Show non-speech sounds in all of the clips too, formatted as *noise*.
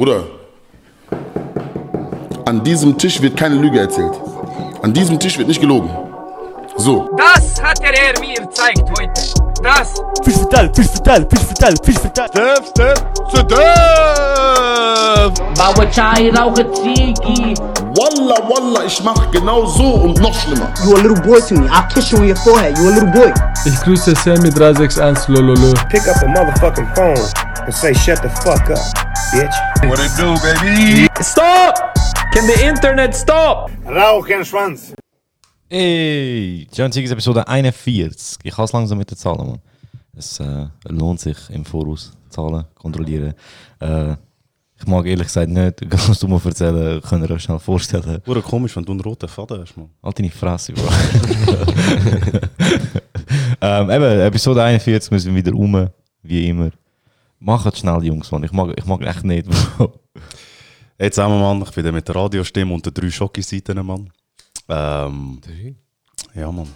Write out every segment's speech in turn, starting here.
Bruder, an diesem Tisch wird keine Lüge erzählt. An diesem Tisch wird nicht gelogen. So. Das hat der Herr mir gezeigt heute. Das. Fisch vertellen, Fisch vertellen, Fisch vertellen, Fisch vertellen. Stef, Stef, Stef! Baue Chai, rauche Ziggy. Wallah, Wallah, ich mach genau so und noch schlimmer. You a little boy to me. I'll kiss you on your forehead. You a little boy. Ich grüße Sammy 361 lololo. pick up a motherfucking phone and say, shut the fuck up, bitch. What it do, baby? Stop! Can the internet stop? Rauchenschwanz. Ey, John Ziggis Episode 41. Ich kann es langsam mit den Zahlen, Mann. Es äh, lohnt sich im Voraus Zahlen kontrollieren. Äh, ich mag ehrlich gesagt nicht, *laughs* kannst du mir erzählen, könnt ihr euch schnell vorstellen. Wurde komisch, wenn du einen roten Faden hast, man. Halt deine Fresse, Bro. *laughs* ähm, eben, Episode 41 müssen wir wieder um, wie immer. Macht schnell, Jungs, Mann. Ich mag, ich mag echt nicht, Bro. Hey zusammen, Mann, ich bin mit der Radiostimme und den drei Schocki-Seiten, Mann. Ähm, ja, Mann.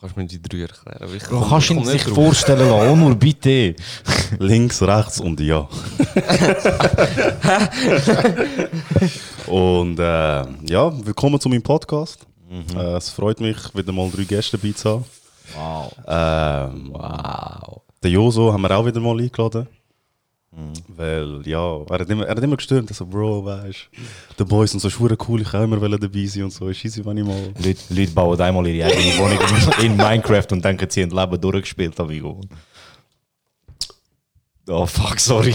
Kannst du mir die drei erklären? Ich Bro, komm- kannst du ich ihn sich nicht drauf. vorstellen lassen? Oh, nur bitte. Links, rechts und ja. und äh, ja, willkommen zu meinem Podcast. Äh, es freut mich, wieder mal drei Gäste dabei zu haben. Wow. Ähm, Wow. Den Joso haben wir auch wieder mal eingeladen. Weil, ja, er hat immer, er hat immer gestürmt, so, Bro, weißt du, die Boys sind so schwere cool, ich auch immer dabei sein und so, ist easy, wenn ich mal... Leute, Leute bauen einmal ihre eigene Wohnung in Minecraft und denken, sie haben das Leben durchgespielt, amigo. Oh fuck, sorry.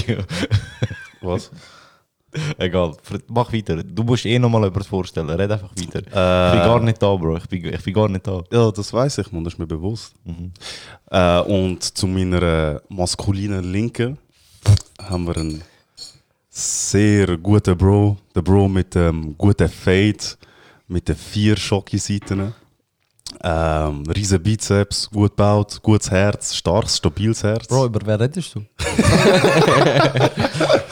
Was? *laughs* Egal, mach weiter. Du musst eh nochmal etwas vorstellen, red einfach weiter. Ich bin Äh, gar nicht da, Bro. Ich bin, ich bin gar nicht da. Ja, das weiß ich, man, das ist mir bewusst. Äh, und zu meiner äh, maskulinen Linken haben wir einen sehr guten Bro. Der Bro mit dem guten Fade, mit den vier Schocki-Seiten. Ähm, riesen Bizeps, gut gebaut, gutes Herz, starkes, stabiles Herz. Bro, über wer redest du? *laughs*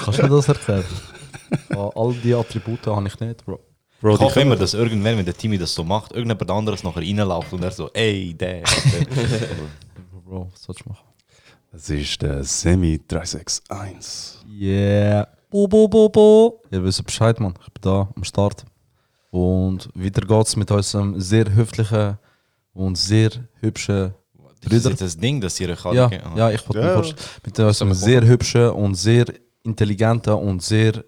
Kannst du mir das erklären? *laughs* Ah, All die Attribute habe ich nicht, Bro. Bro, Ich hoffe immer, dass irgendwann, wenn der Timmy das so macht, irgendjemand anderes nachher reinläuft und er so, ey, der. *laughs* Bro, was sollst du machen? Das ist der Semi 361. Yeah. Bo, bo, bo, bo. Ihr wisst Bescheid, Mann. Ich bin da am Start. Und weiter geht's mit unserem sehr höflichen und sehr hübschen Das ist das Ding, dass ihr euch alle Ja, kennt. ja, ich wollte Ja. mir vorstellen. Mit unserem sehr hübschen und sehr intelligenten und sehr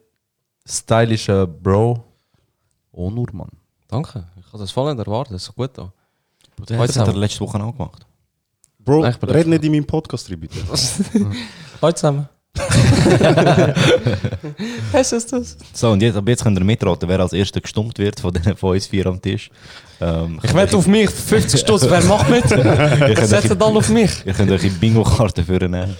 stylischen Bro. Onur, Mann. Danke. Ich habe das voll nicht erwartet. Das ist so gut da. Der hat er letzte Woche auch gemacht. Bro, Nein, ich bin red nicht in meinem Podcast rein, bitte. Heute zusammen. Hast du das? So, und jetzt, ab jetzt könnt ihr mitraten, wer als erster gestummt wird von den von uns vier am Tisch. Ähm, Ich wette auf mich 50 Stutz. Wer macht mit? Setzt euch, dann auf mich. ihr könnt euch in Bingo-Karte für nehmen.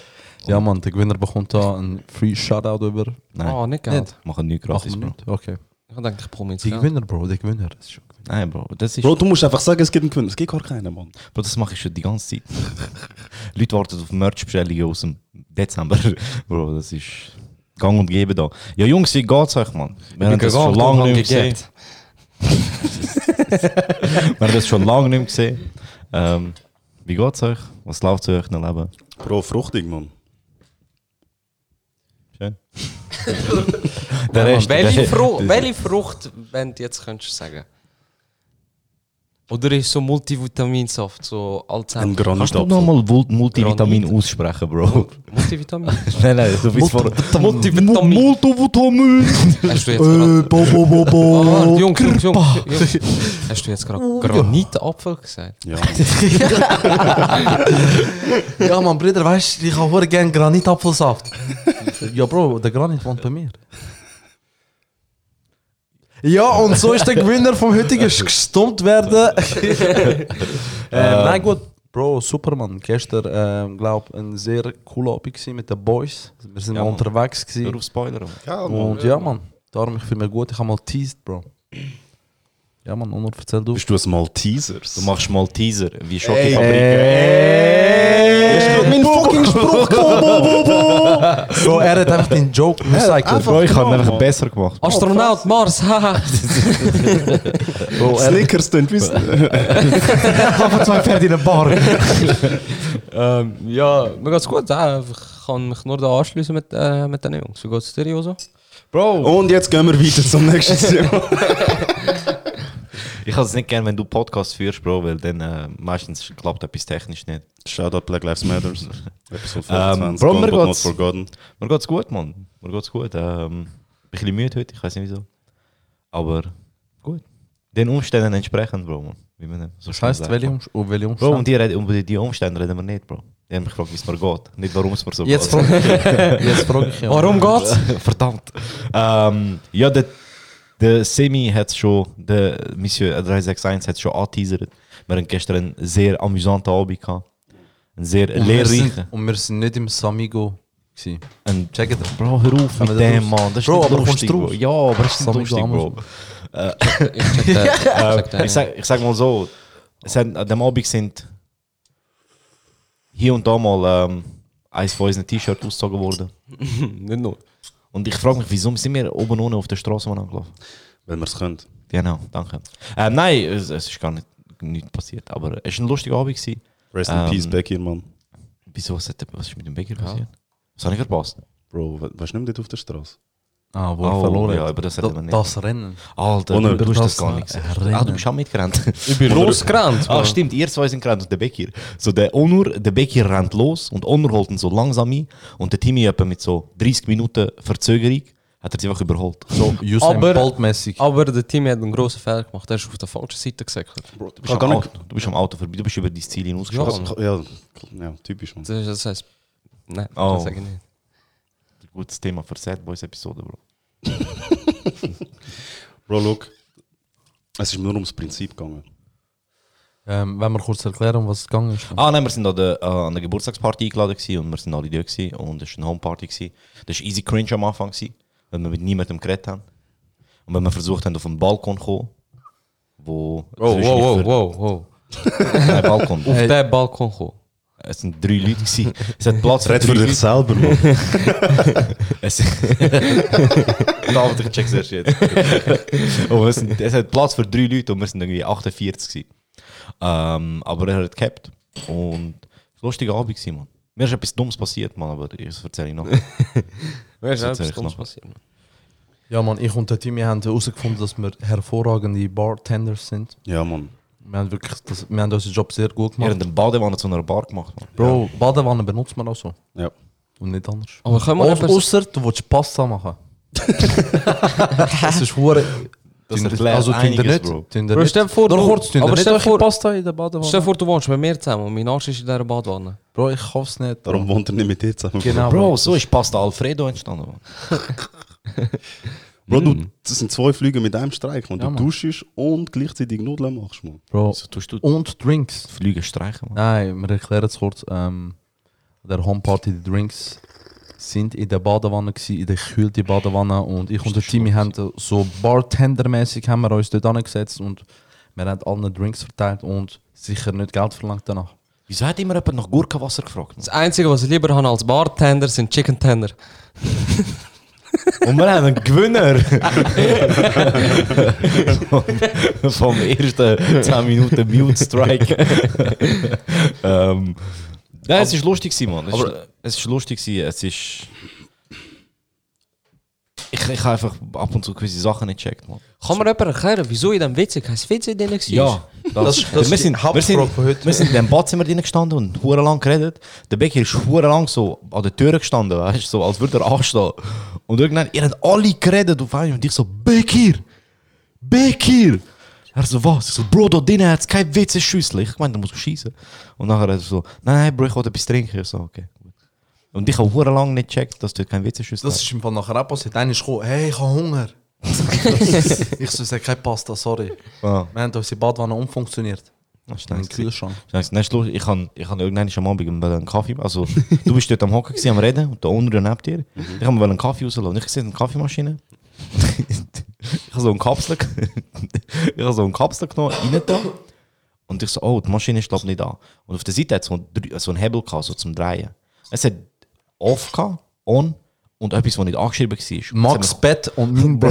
Ja, Mann, der Gewinner bekommt da einen Free Shoutout über. Nein, Oh, nicht Geld. machen nichts Acht gratis, Bro. Minuten. Okay. Ich denke, ich jetzt Die Geld. Gewinner, Bro, der Gewinner. Das ist schon Nein, Bro, das ist. Bro, du musst einfach sagen, es gibt einen Gewinner. Es gibt gar keinen, Mann. Bro, das mache ich schon die ganze Zeit. *laughs* Leute warten auf Merch-Bestellungen aus dem Dezember. *laughs* Bro, das ist gang und gäbe da. Ja, Jungs, wie geht's euch, Mann? Wir haben das schon lange nicht mehr gesehen. *laughs* Wir haben das schon lange nicht mehr gesehen. Ähm, wie geht's euch? Was läuft zu euch in Leben? Bro, fruchtig, Mann. Schön. *laughs* Der Rest- welche, Frucht, welche Frucht, wenn du jetzt könntest sagen? Oder ist so Multivitaminsaft, so Ein Alzheimer? Kannst du Granitapfel. nochmal Multivitamin Granit. aussprechen, Bro? Multivitamin? *laughs* nein, nein, du bist vor... Multivitamin. Multivitamin! Hast du jetzt gerade... bo, bo, bo, bo. Ah, Jungs, Jungs, Jungs, Jungs. Hast du jetzt gerade Granitapfel gesagt? Ja. *laughs* Ja, Mann, Bruder, weißt du, ich habe gerne Granitapfelsaft. ja, Bro, der Granit wohnt bei mir. Ja, und so ist der Gewinner vom heutigen gestummt werden. *laughs* äh, nein, gut. Bro, super, Mann. Gestern, ähm, glaube ein sehr cooler Abend mit den Boys. Wir sind Ja, mal Mann. unterwegs Hör gewesen. auf Spoiler. Mann. Und ja, Mann. Darum, ich fühle mich gut. Ich habe mal teased, Bro. Ja, Mann, Onur, erzähl du. Bist du ein Maltesers? Du machst mal Teaser, wie Schokofabrik. mein fucking Spruch. *laughs* Bro, er hat einfach den Joke recycelt. Bro, ich habe einfach besser gemacht. Astronaut, Mars, *laughs* haha. Er Snickers, du wissen. hat zwei Pferde in der Bar. ähm, ja, mir geht's gut. Ja, einfach kann mich nur da anschließen mit, äh, mit den Jungs. Wie geht's dir, Joso? Bro! Und jetzt gehen wir weiter zum nächsten Thema. Ich habe es nicht gern, wenn du Podcast führst, Bro, weil dann äh, meistens klappt etwas technisch nicht. Shoutout Black Lives Matters. *laughs* Episode Ähm, 25. Bro, mir geht's, mir geht's gut, Mann. Mir geht's gut. Ähm, ein bisschen müde heute, ich weiß nicht wieso. Aber gut. Den Umständen entsprechend, Bro, Mann. Wie man so Das sagt, welche, oh, welche Bro, Umstände? um die, reden- um die Umstände reden wir nicht, Bro. Die haben mich gefragt, wie es mir geht. Nicht, warum es mir so Jetzt geht. frage *laughs* ich, jetzt frage ich ja. Warum geht's? Verdammt. Ähm, ja, der, der Semi hat schon, der Monsieur 361 hat schon angeteasert. Wir haben gestern einen sehr amüsanten Abend gehabt. Einen sehr lehrreichen. und wir sind nicht im Samigo. Ein Check it. Bro, hör auf mit dem, raus? Mann. Das ist Bro, aber kommst lustig, Bro. drauf? Ja, aber das ist nicht Samigo lustig, Bro. Ich sag, ich sag mal so, es hat, an dem Abend sind hier und da mal ähm, eins von unseren T-Shirts ausgezogen worden. *laughs* Nicht nur. Und ich frage mich, wieso sind wir oben ohne auf der Straße angelaufen? Wenn wir es können. Genau, danke. Ähm, nein, es, es ist gar nicht, nichts passiert, aber es war ein lustiger Abend. Gewesen. Rest in Ähm, peace, Becky, Mann. Wieso, was, hat, was ist mit dem Becker passiert? Was habe ich verpasst? Bro, weißt du nicht mehr dort auf der Straße? Ah, wo Oh, er verloren ja, über das Da- reden wir nicht. Das Rennen. Alter, Ohne- du, du hast das das gar nicht gesehen. Rennen. Ah, du bist auch mitgerannt. Ich bin losgerannt. Ah, stimmt, ihr zwei sind gerannt und der Bekir. So, der Onur, der Bekir rennt los und Onur holt ihn so langsam ein und der Timmy etwa mit so 30 Minuten Verzögerung hat er sie einfach überholt. So, Aber- *laughs* Bolt-mäßig. Aber der Team hat einen grossen Fehler gemacht. Er ist auf der falschen Seite gesäckelt. Bro, du, bist am Auto, du bist am Auto vorbei, du bist über dein Ziel hinausgeschossen. Ja. Ja, ja, typisch, Mann. Das, das heißt. Nein, Oh. das sage ich nicht. Gutes Thema für Sad Boys Episode, Bro. *laughs* Bro, look. Es ist mir nur ums Prinzip gegangen. Ähm, wenn wir kurz erklären, um was es gegangen ist. Ah nein, wir sind an der, äh, an der Geburtstagsparty eingeladen gewesen und wir sind alle da gewesen und es war eine Homeparty. Gewesen. Das war easy cringe am Anfang, gewesen, weil wir mit niemandem geredet haben. Und wenn wir versucht haben, auf den Balkon zu kommen, wo... Wow, wow, wow, *laughs* wow, wow. Balkon. Auf den Balkon kommen. Es sind drei Leute gewesen. Es hat Platz für Red drei für dich Leute. selber, Mann. Es David, ich check's erst jetzt. Und es, sind, es hat Platz für drei Leute und wir sind irgendwie 48 gewesen. Ähm, aber er hat gehabt und es war ein lustiger Abend gewesen, Mann. Mir ist etwas Dummes passiert, Mann, aber das erzähle ich noch. Wer ist Das etwas erzähl ich Dummes noch. passiert? Mann? Ja, Mann, ich und der Timmy haben herausgefunden, dass wir hervorragende Bartenders sind. Ja, Mann. Wir haben wirklich das, wir haben unseren Job sehr gut Wir gemacht. haben den Badewanne zu einer Bar gemacht, Mann. Bro, Badewanne benutzt man auch so. Ja. Und nicht anders. Aber können wir Au- etwas- Ausser du willst Pasta machen. *laughs* das ist hure. Das Tun- erklärt also tun einiges, nicht. Bro. Tun ihr Bro, nicht. stell dir vor, Nur du- kurz, tun ihr aber nicht stell dir eure vor- Pasta in der Badewanne. Stell dir vor, du wohnst bei mir zusammen und mein Arsch ist in dieser Badwanne. Bro, ich hoffe es nicht. Darum wohnt er nicht mit dir zusammen. Genau. Bro, so ist Pasta Alfredo entstanden. Mann. *laughs* Bro, du, das sind zwei Flüge mit einem Streik. Und Ja, du duschst und gleichzeitig Nudeln machst, Mann. Bro. So tust du Und Drinks. Flüge streichen, Mann. Nein, wir erklären es kurz. Ähm, der Homeparty, die Drinks sind in der Badewanne gewesen, in der gekühlten Badewanne und ich und der Timmy haben so Bartendermäßig haben wir uns dort angesetzt und wir haben allen Drinks verteilt und sicher nicht Geld verlangt danach. Wieso hat immer jemand nach Gurkenwasser gefragt? Mann? Das Einzige, was ich lieber habe als Bartender, sind Chicken Tender. *laughs* Und wir haben einen Gewinner *laughs* vom ersten 10 Minuten Mute Strike. ähm, nein, es ist lustig, gewesen, Mann. Es, ist, es ist lustig, gewesen. es ist. Ich, ich habe einfach ab und zu gewisse Sachen nicht gecheckt, Mann. Kann mir jemand erklären, wieso in dem Witz kein Witz drin war? Ja, *laughs* das, Das- das wir, ist sind, die wir, sind, heute. wir sind in dem Badzimmer drin gestanden und hure lang geredet. Der Becker ist hure lang so an der Tür gestanden, weißt so, als würde er anstehen. Und irgendwann, ihr habt alle geredet auf einmal und ich so, Bekir! Bekir! Er so, was? Ich so, Bro, da drinnen hat es kein WC-Schüssel. Ich meinte, da muss schießen. Und nachher hat er so, nein, nein, Bro, ich wollte etwas trinken. Ich so, okay. Und ich habe hure lang nicht gecheckt, dass dort kein WC-Schüssel Das hat. ist im Fall nachher auch passiert. Einer ist gekommen, hey, ich habe Hunger. *laughs* ich so, sag keine Pasta, sorry. Ah, Wir haben unsere Badwanne umfunktioniert. das ist nice. Kühlschrank. Nein, ist. Ich habe ich hab irgendwann am Abend einen Kaffee, also du bist dort am Hocken gewesen, am Reden und da unten neben dir. Ich habe mir einen Kaffee rauslassen. Ich sehe eine Kaffeemaschine. *laughs* ich habe so einen Kapsel, *laughs* ich habe so einen Kapsel genommen, rein da. Und ich so, oh, die Maschine ist glaube ich nicht da. Und auf der Seite hat es so, so einen Hebel gehabt, so zum Drehen. Es hat off gehabt, on und etwas, was nicht angeschrieben war. Max Bett und mein mich- Bro,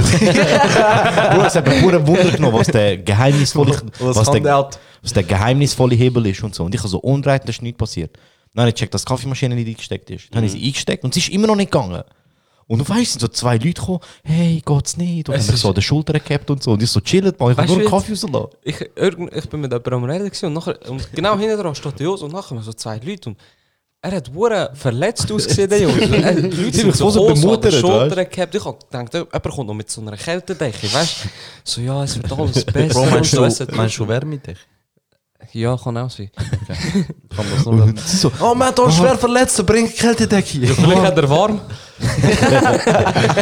es hat mich pure Wunder genommen, was der geheimnisvolle, *laughs* Was der, was der geheimnisvolle Hebel ist und so. Und ich habe so umdreht, da ist nichts passiert. Dann habe ich gecheckt, dass die Kaffeemaschine nicht eingesteckt ist. Dann habe ich sie eingesteckt und sie ist immer noch nicht gegangen. Und du weißt, sind so zwei Leute gekommen, hey, geht's nicht? Und Es haben mich so an der Schulter gehabt und so. Und ich so, chillt mal, ich Weißt nur einen Kaffee rauslassen. Ich, irgend, ich bin mit jemandem am Reden und, nachher, und genau hinten dran steht der Jos und nachher so zwei Leute und er hat hure verletzt ausgesehen, der Junge. Er- Die Leute sind so groß an der Schulter gehabt. Ich hab gedacht, jemand kommt noch mit so einer Kältedecke, weißt du? So, ja, es wird alles *laughs* besser. Bro, meinst du, meinst du Wärme dich? Ja, kann auch sein. *laughs* Kann das noch werden? Oh, man hat uns schwer verletzt, bring Kältedecke. Vielleicht hat er warm. *laughs*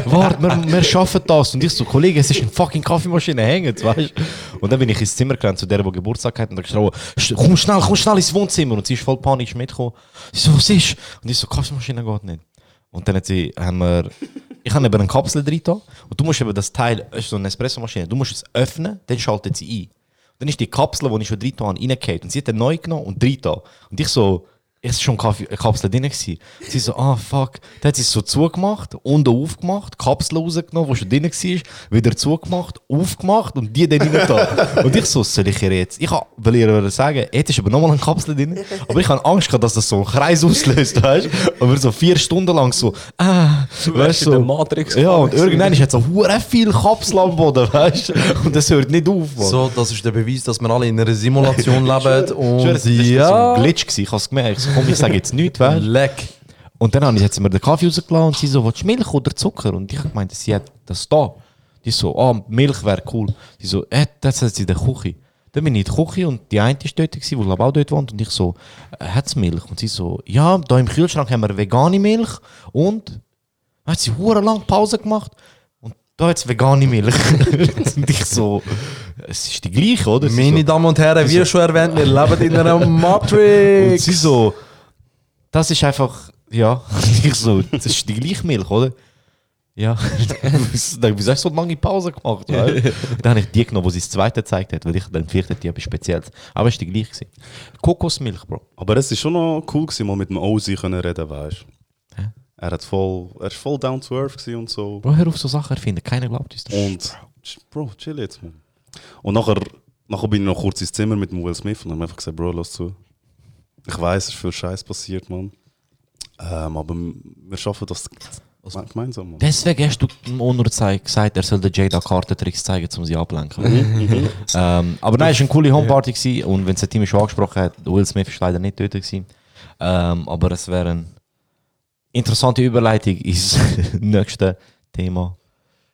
Warte, wir, wir schaffen das. Und ich so, Kollege, es ist eine fucking Kaffeemaschine hängen, weißt du? Und dann bin ich ins Zimmer gerannt zu der, die Geburtstag hat, und da geschrien, "Sch- komm schnell, komm schnell ins Wohnzimmer. Und sie ist voll panisch mitgekommen. Sie so, was ist? Und ich so, Kaffeemaschine geht nicht. Und dann hat sie, haben wir, ich habe eben eine Kapsel drin da, und du musst eben das Teil, es ist so eine Espressomaschine, du musst es öffnen, dann schaltet sie ein. Dann ist die Kapsel, die ich schon drin habe, reingefallen. Und sie hat den neu genommen und drin. Und ich so, ist schon Kaffee, eine Kapsel drin gewesen. Sie so, ah fuck. Dann hat sie es so zugemacht, unten aufgemacht, Kapsel rausgenommen, die schon drin war, wieder zugemacht, aufgemacht und die dann rein da. *laughs* Und ich so, soll ich ihr jetzt? Ich will ihr sagen, jetzt ist aber nochmal eine Kapsel drin. Aber ich habe Angst gehabt, dass das so einen Kreis auslöst, weißt du? Aber so vier Stunden lang so, ah, weißt in der du? Matrix Ja, und irgendwann ist jetzt so hure viel Kapsel am Boden, weißt du? Und das hört nicht auf, Mann. So, das ist der Beweis, dass wir alle in einer Simulation leben. *laughs* Und das war so ja, ein Glitch, gewesen. ich habe es gemerkt. Komm, ich sage jetzt nichts, weißt leck. Und dann habe ich jetzt mir den Kaffee rausgelassen und sie so, willst du Milch oder Zucker? Und ich habe gemeint, sie hat das da. Die so, ah, Milch wäre cool. Die so, äh, das hat sie in der Küche. Dann bin ich in der Küche und die eine ist dort, die glaub auch dort wohnt. Und ich so, äh, hat es Milch? Und sie so, ja, da im Kühlschrank haben wir vegane Milch. Und dann hat sie lang Pause gemacht. Und da hat es vegane Milch. *laughs* und ich so, es ist die gleiche, oder? Sie Meine so, Damen und Herren, wie schon erwähnt, wir leben in einer *laughs* und Matrix. sie so, das ist einfach, ja, *laughs* ich so, das ist die gleiche Milch, oder? Ja, dann wieso hast du so lange Pause gemacht? Weil? dann habe ich die genommen, die sie das zweite gezeigt hat, weil ich dann fürchte, die etwas Spezielles. Aber es war die gleiche. gewesen. Kokosmilch, Bro. Aber es war schon noch cool, gewesen, mal mit dem Ozi reden, weißt du? Er, hat voll, er ist voll down to earth und so. Bro, hör auf so Sachen erfinden, keiner glaubt uns das. Und, Bro, chill jetzt, man. Und nachher, nachher bin ich noch kurz ins Zimmer mit Will Smith und habe einfach gesagt, Bro, lass zu. Ich weiß, es ist viel Scheiß passiert, man. Ähm, aber wir schaffen das gemeinsam, man. Deswegen hast du dem Onur zei- gesagt, er soll den Jada Kartentricks zeigen, um sie ablenken. ähm, aber nein, es war eine coole Homeparty gewesen. und wenn es der Team schon angesprochen hat, Will Smith ist leider nicht dort gewesen. Ähm, aber es wäre eine interessante Überleitung ins *laughs* nächste Thema.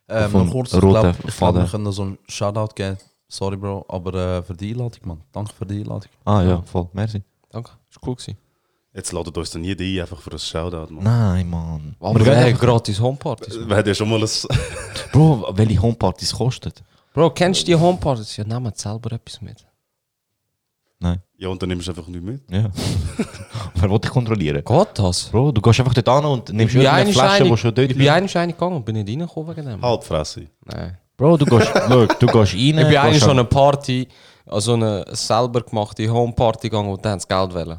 Ähm, noch kurz, ich glaube, glaub, wir können so einen Shoutout geben. Sorry, Bro, aber äh, für die Einladung, Mann. Danke für die Einladung. Ah ja, voll, merci. Danke, ist cool gewesen. Jetzt ladet uns dann jeder ein, einfach für ein Shoutout, man. Nein, Mann. Aber Wir haben gratis Homepartys. Wir haben ja schon mal ein... Bro, welche Homepartys kosten? Bro, kennst du die Homepartys? Ja, nehmen selber etwas mit. Nein. Ja, und dann nimmst du einfach nicht mit. Ja. *laughs* Wer will dich kontrollieren? Geht das? Bro, du gehst einfach dort an und nimmst irgendeine Flasche, die schon dort Ich bin eigentlich reingegangen und bin nicht reingekommen wegen dem. Halbfresse. Nein. Bro, du gehst, *laughs* look, du gehst rein. Ich bin eigentlich an- eine Party, also eine selber gemachte Homeparty gegangen und dann haben sie Geld wollen.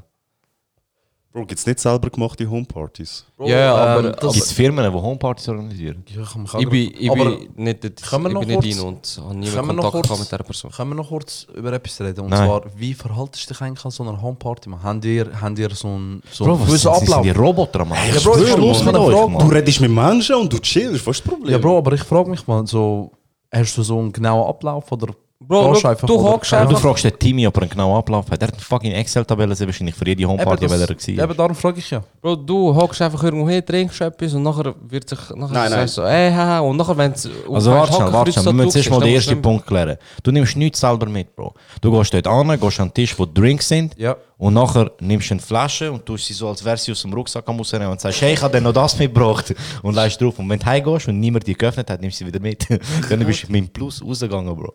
Bro, gibt es nicht selber gemachte Homepartys? Ja, aber, ähm, das- aber Gibt es Firmen, die Homepartys organisieren? Ja, kann man- ich bin, ich aber bin nicht, dort- können wir ich noch bin nicht kurz- rein und habe nie mehr können wir noch Kontakt kurz- gehabt mit dieser Person. Können wir noch kurz über etwas reden? Und Nein. zwar, wie verhaltest du dich eigentlich an so einer Homeparty? Man? Habt ihr, habt ihr so einen so Bro, einen was gewissen sind, sind Ablauf? die Roboter, Mann? Ja, Bro, ich schwör, los mit Mann. einer Frage, Mann. Du redest mit Menschen und du chillst, was ist das Problem? Ja, Bro, aber ich frage mich mal, so, hast du so einen genauen Ablauf oder Bro, look, einfach, du hockst Ja, du einfach. fragst den Timmy, ob er einen genauen Ablauf hat. Er hat eine fucking Excel-Tabelle sehr wahrscheinlich für jede Homeparty, Eben, weil er war. Aber darum frage ich ja. Bro, du hockst einfach irgendwo hin, trinkst etwas und nachher wird sich. Nachher Nein, nein. so, ey, haha, und nachher, wenn es. Also warte schnell, warte schnell. Wir müssen zuerst mal den ersten Punkt klären. Du nimmst nichts selber mit, Bro. Du gehst dort an, gehst an den Tisch, wo Drinks sind. Ja. Und nachher nimmst du eine Flasche und tust sie so, als wäre sie aus dem Rucksack am rausnehmen und sagst, hey, ich habe dir noch das mitgebracht. Und leist drauf. Und wenn du heimgehst und niemand die geöffnet hat, nimmst du sie wieder mit. *laughs* Dann bist du mit dem Plus rausgegangen, Bro.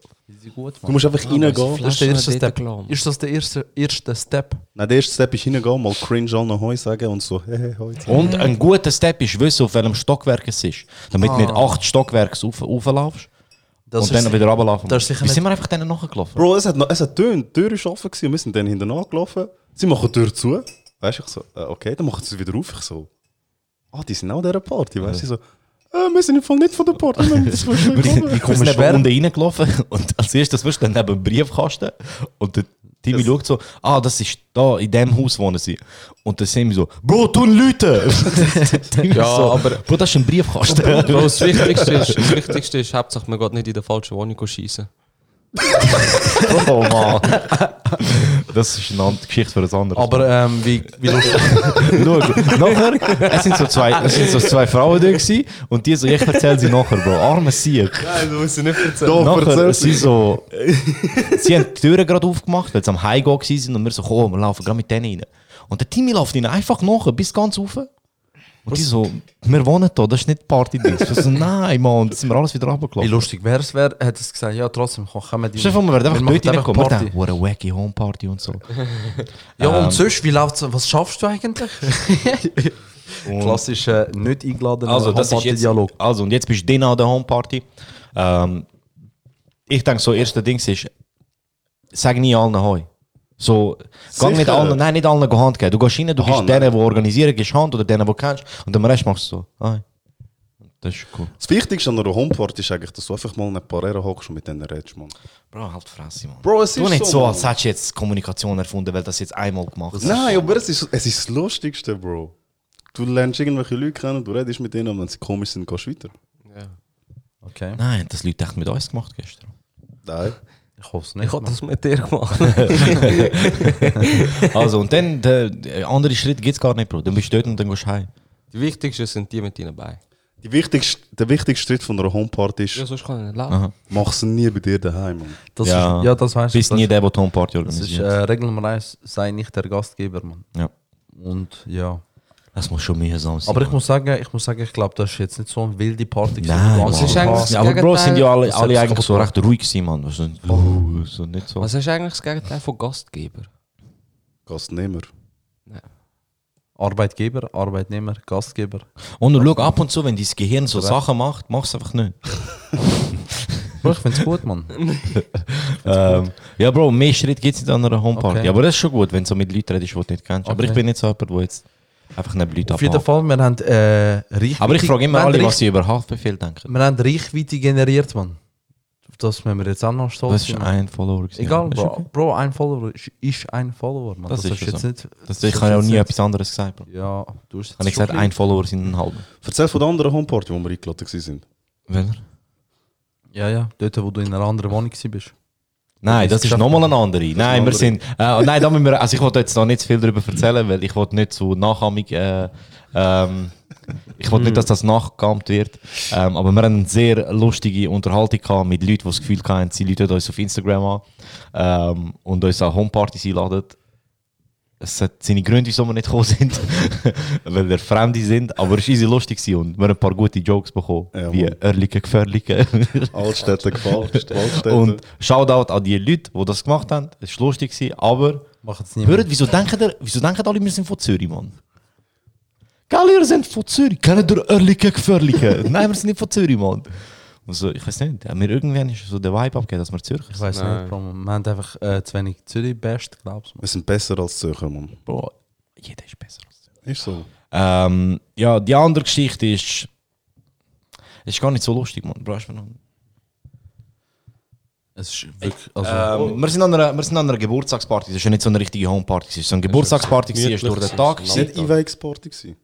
Du musst einfach reingehen. Das ist der erste Step. Ist das der erste, erste Step? Nein, der erste Step ist reingehen, mal cringe allen Hoi sagen und so, *laughs* hey, hey, Hoi. Und ein guter Step ist wissen, auf welchem Stockwerk es ist. Damit du nicht acht Stockwerke rauf, rauflaufst Das und dann wieder runterlaufen das ist sicher Wie sind wir einfach denen nachgelaufen? Bro, es hat, es hat Tür, die Tür ist offen gewesen, wir sind dann hinten angelaufen. Sie machen die Tür zu. Weißt du, ich so, äh, okay, dann machen sie wieder auf. Ich so, ah, die sind auch dieser Party. Weißt du, sie so, äh, wir sind im Fall nicht von der Party. wir *laughs* wir kommen wer- unten reingelaufen *laughs* und als erstes wirst du dann neben dem Briefkasten und dort Timmy schaut so, ah, das ist da, in dem Haus wohnen sie. Und dann sehen wir so, Bro, tun Leute! *laughs* Ja, so, aber- Bro, das ist ein Briefkasten. Bro, das Wichtigste ist, das Wichtigste ist, Hauptsache man geht nicht in der falschen Wohnung schießen. *laughs* oh Mann. Das ist eine andere Geschichte für ein anderes. Aber ähm, wie, wie lustig. *laughs* Schau, nachher, es sind so zwei, es sind so zwei Frauen da gewesen, und die so, ich erzähl sie nachher, Bro. Arme Sieg. Nein, du musst sie nicht erzählen. Doch, Nachher, sie so, sie haben die Türen gerade aufgemacht, weil sie am Heimgehen gewesen sind und wir so, komm, wir laufen gerade mit denen rein. Und der Timmy läuft ihnen einfach nach, bis ganz rauf. Und die so, wir wohnen da, das ist nicht Party-Dings. Ich so, *laughs* nein, Mann, dann sind wir alles wieder Wie runtergelaufen. lustig wäre es, wär, hätte es gesagt, ja, trotzdem, komm, kommen die. Vor, wir werden einfach dort reinkommen. Wir Party. denken, a wacky Homeparty und so. *laughs* Ja, Ähm. und sonst, wie läuft's? Was schaffst du eigentlich? *laughs* Klassischer, nicht eingeladener Also, das ist jetzt, Dialog. also, und jetzt bist du an der Homeparty. Ähm, ich denke, so, erste Dings ist, sag nie allen Hoi. So, gang nicht Sicher? allen, nein, nicht allen Hand geben. Du gehst rein, du Aha, gibst denen, die organisieren, gibst Hand oder denen, die du kennst. Und den Rest machst du so. Hi. Das ist cool. Das Wichtigste an einer Homeparty ist eigentlich, dass du einfach mal in ein paar Ehren hockst und mit denen redest, Mann. Bro, halt Fresse, Mann. Bro, es Du ist nicht so, als hättest du jetzt Kommunikation erfunden, weil das jetzt einmal gemacht hast. Nein, aber es ist, es ist das Lustigste, Bro. Du lernst irgendwelche Leute kennen, du redest mit ihnen und wenn sie komisch sind, gehst du weiter. Okay. Nein, das Leute echt mit uns gemacht gestern. Nein. Ich hoffe es nicht. Ich habe das mit dir gemacht. *laughs* Also, und dann, der, der andere Schritt gibt es gar nicht, Bro. Dann bist du dort und dann gehst du heim. Die wichtigsten sind die mit deinen Beinen. Die wichtigste, der wichtigste Schritt von einer Homeparty ist, Ja, sonst kann ich nicht laufen. Mach sie nie bei dir daheim, Mann. Das Ja. Ist, ja, das weißt Bist das, nie der, der die Homeparty Das ist organisiert. äh, Regel Nummer eins, sei nicht der Gastgeber, Mann. Ja. Und ja. Das muss schon mühsam sein. Aber ich muss sagen, ich muss sagen, ich glaube, das ist jetzt nicht so eine wilde Party. gewesen. Nein, hast ist eigentlich das ja, aber Bro, sind ja alle, Das alle eigentlich so recht ruhig gewesen, Mann. Also, oh, so nicht so. Was ist eigentlich das Gegenteil von Gastgeber? Gastnehmer. Arbeitgeber, Arbeitnehmer, Gastgeber. Und du schau ab und zu, wenn dein Gehirn so Sachen macht, mach es einfach nicht. *laughs* Bro, ich finde es gut, Mann. *laughs* Ähm, ja, Bro, mehr Schritt gibt es nicht an einer Homeparty. Okay. Aber das ist schon gut, wenn du so mit Leuten redest, die du nicht kennst. Aber Okay. ich bin nicht so jemand, der jetzt einfach nicht Leute Auf jeden. Fall, wir haben äh, Reichweite... Aber ich frage immer alle, was sie über Haftbefehl denken. Wir haben Reichweite generiert, Mann. Auf das müssen wir jetzt auch noch stolz Das ist ein Follower. gewesen. Egal, Das Bro, okay. Bro, ein Follower ist, ist ein Follower, Mann. Das ist jetzt so. nicht... Das, ich habe ja auch nie etwas anderes gesagt. Bro. Ja, du hast jetzt Habe ich gesagt, schon ein Follower sind ein halber. Erzähl von der anderen Homeparty, wo wir eingeladen sind. Welcher? Ja, ja, dort, wo du in einer anderen Wohnung warst. Nein, das ist geschafft. nochmal eine andere. Nein, wir andere. sind. Äh, nein, da müssen wir, also ich wollte jetzt noch nicht zu viel darüber erzählen, weil ich wollte nicht zu nachahmig. Äh, ähm, ich wollte nicht, dass das nachgeahmt wird. Ähm, aber wir haben eine sehr lustige Unterhaltung gehabt mit Leuten, die das Gefühl hatten, sie Leute uns auf Instagram an ähm, und uns an Homepartys einladen. Es hat seine Gründe, wieso wir nicht gekommen sind, *laughs* weil wir Fremde sind, aber es war easy lustig und wir haben ein paar gute Jokes bekommen, Ja, wie. Ehrliche, Gefährliche. *laughs* Altstädte gefallen. Waldstädte. Und Shoutout an die Leute, die das gemacht haben. Es war lustig, aber Machen es nicht hört, wieso denken, ihr, wieso denken alle, wir sind von Zürich, Mann? Gell, ihr seid von Zürich. Kennen ihr Ehrliche, Gefährliche? *laughs* Nein, wir sind nicht von Zürich, Mann. Also, ich weiß nicht, haben wir irgendwann ist so der Vibe abgegeben, dass wir Zürcher Ich sind. weiß nicht, Bro. Wir haben einfach äh, zu wenig Zürich-Best, glaubst du? Wir sind besser als Zürcher, Mann. Bro, jeder ist besser als Zürich. Ist so. Ähm, ja, die andere Geschichte ist. Ist gar nicht so lustig, Mann. Bro, hast du mir noch- Es ist wirklich. Also, Ähm, wir, sind an einer, wir sind an einer Geburtstagsparty. Das ist ja nicht so eine richtige Homeparty. Es war so eine Geburtstagsparty, es war durch den Tag. Ist gewesen. nicht gewesen?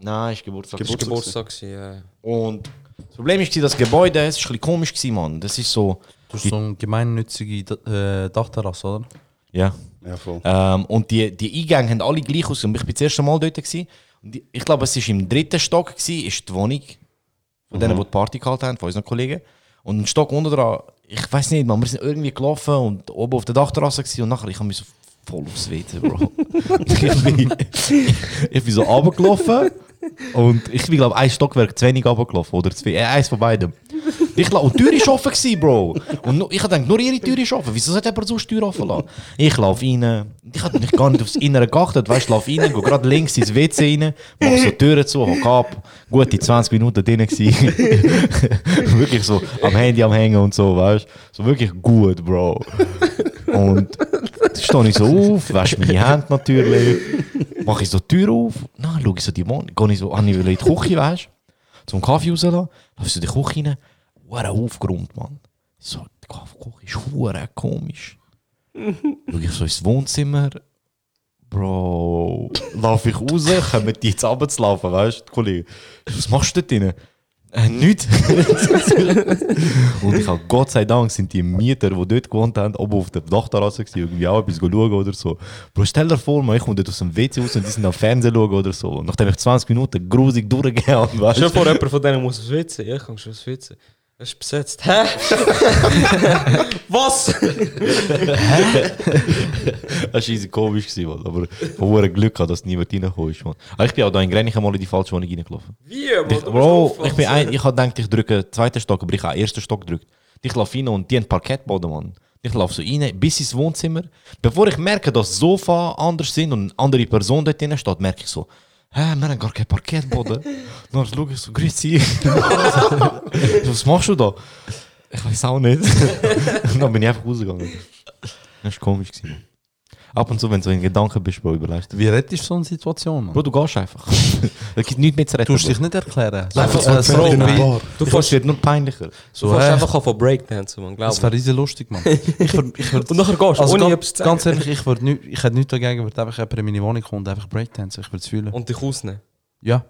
Nein, es war Geburtstag. Das war Geburtstag. gewesen, Ja. Und das Problem war, das Gebäude, es war ein bisschen komisch, Mann. Das ist so. du hast so eine gemeinnützige äh, Dachterrasse, oder? Ja. Ja, voll. Ähm, und die, die Eingänge haben alle gleich ausgesehen. Ich bin das erste Mal dort. Gewesen. Und ich glaube, es war im dritten Stock, gewesen, ist die Wohnung von denen, die die Party gehalten haben, von unseren Kollegen. Und ein Stock unter dran, ich weiß nicht, man, wir sind irgendwie gelaufen und oben auf der Dachterrasse gewesen, und nachher, ich habe mich so voll aufs WC, Bro. *laughs* ich, bin, ich bin so runtergelaufen und ich bin, glaube ich, ein Stockwerk zu wenig runtergelaufen. Oder zwei, äh, eins von beidem. Ich glaub, und die Tür ist offen gewesen, Bro. Und ich gedacht, nur ihre Tür ist offen. Wieso sollte jemand sonst die Tür offen lassen? Ich laufe rein. Ich hab mich gar nicht aufs Innere geachtet. Weißt du, laufe rein, gehe gerade links ins WC rein, mach so die Türen zu, hock ab. Gute 20 Minuten drin gewesen. *laughs* wirklich so am Handy am Hängen und so, weißt du. So wirklich gut, Bro. Und dann stehe ich so auf, wasche meine Hände natürlich, mache ich so die Tür auf, dann schaue ich so die Wohnung, gehe ich so, habe ich will in die Küche, weißt zum Kaffee rauslassen, laufe ich so in die Küche rein, hure aufgeräumt, Mann. So, die Kaffeeküche ist hure komisch. Schau ich so ins Wohnzimmer. Bro, lauf ich raus, kommen die jetzt runterzulaufen, weißt du, Kollege? Was machst du dort drinnen? Äh, nichts. und ich hab, Gott sei Dank sind die Mieter, die dort gewohnt haben, oben auf der Dachterrasse gewesen, irgendwie auch etwas schauen oder so. Bro, stell dir vor, man, ich komme dort aus dem WC raus und die sind am Fernsehen schauen oder so. Und nachdem ich 20 Minuten grusig durchgegangen habe, *laughs* weißt Stell dir vor, jemand von denen muss aufs WC. Ja, ich kann schon aufs WC. Ist besetzt. Hä? Was? Das war komisch, Mann. aber ich habe Glück gehabt, dass niemand reingekommen ist. Mann. Aber ich bin auch da in Grenichen mal in die falsche Wohnung reingelaufen. Wie, Mann? Ich, Bro, ich bin ein, ich habe gedacht, ich drücke zweiten Stock, aber ich habe ersten Stock gedrückt. Ich laufe rein und die haben Parkettboden, Mann. Ich laufe so rein, bis ins Wohnzimmer. Bevor ich merke, dass das Sofa anders sind und eine andere Person dort drin steht, merke ich so, hä, wir haben gar keinen Parkettboden. dann schaue ich so, grüß. So, Was machst du da? Ich weiß auch nicht. dann bin ich einfach rausgegangen. Das war komisch. Gewesen. Ab und zu, wenn du so in Gedanken bist, Bro, überlegst du. Wie rettest du so eine Situation? Mann? Bro, du gehst einfach. *laughs* Es gibt nichts mehr zu retten. Du musst dich nicht erklären. Einfach Äh, so Bro. Du Du fährst- es wird nur peinlicher. Du So, fährst hä? einfach auf von Breakdancen, man, glaub Das wäre riesig lustig, Mann. *laughs* Ich würd, ich würd, Und nachher gehst du, also ohne ganz, etwas zu sagen. ganz ehrlich, ich, würd nicht, ich hätte nichts dagegen, würde einfach jemand in meine Wohnung kommen und einfach Breakdancen. Ich würde es fühlen. Und dich ausnehmen. Ja.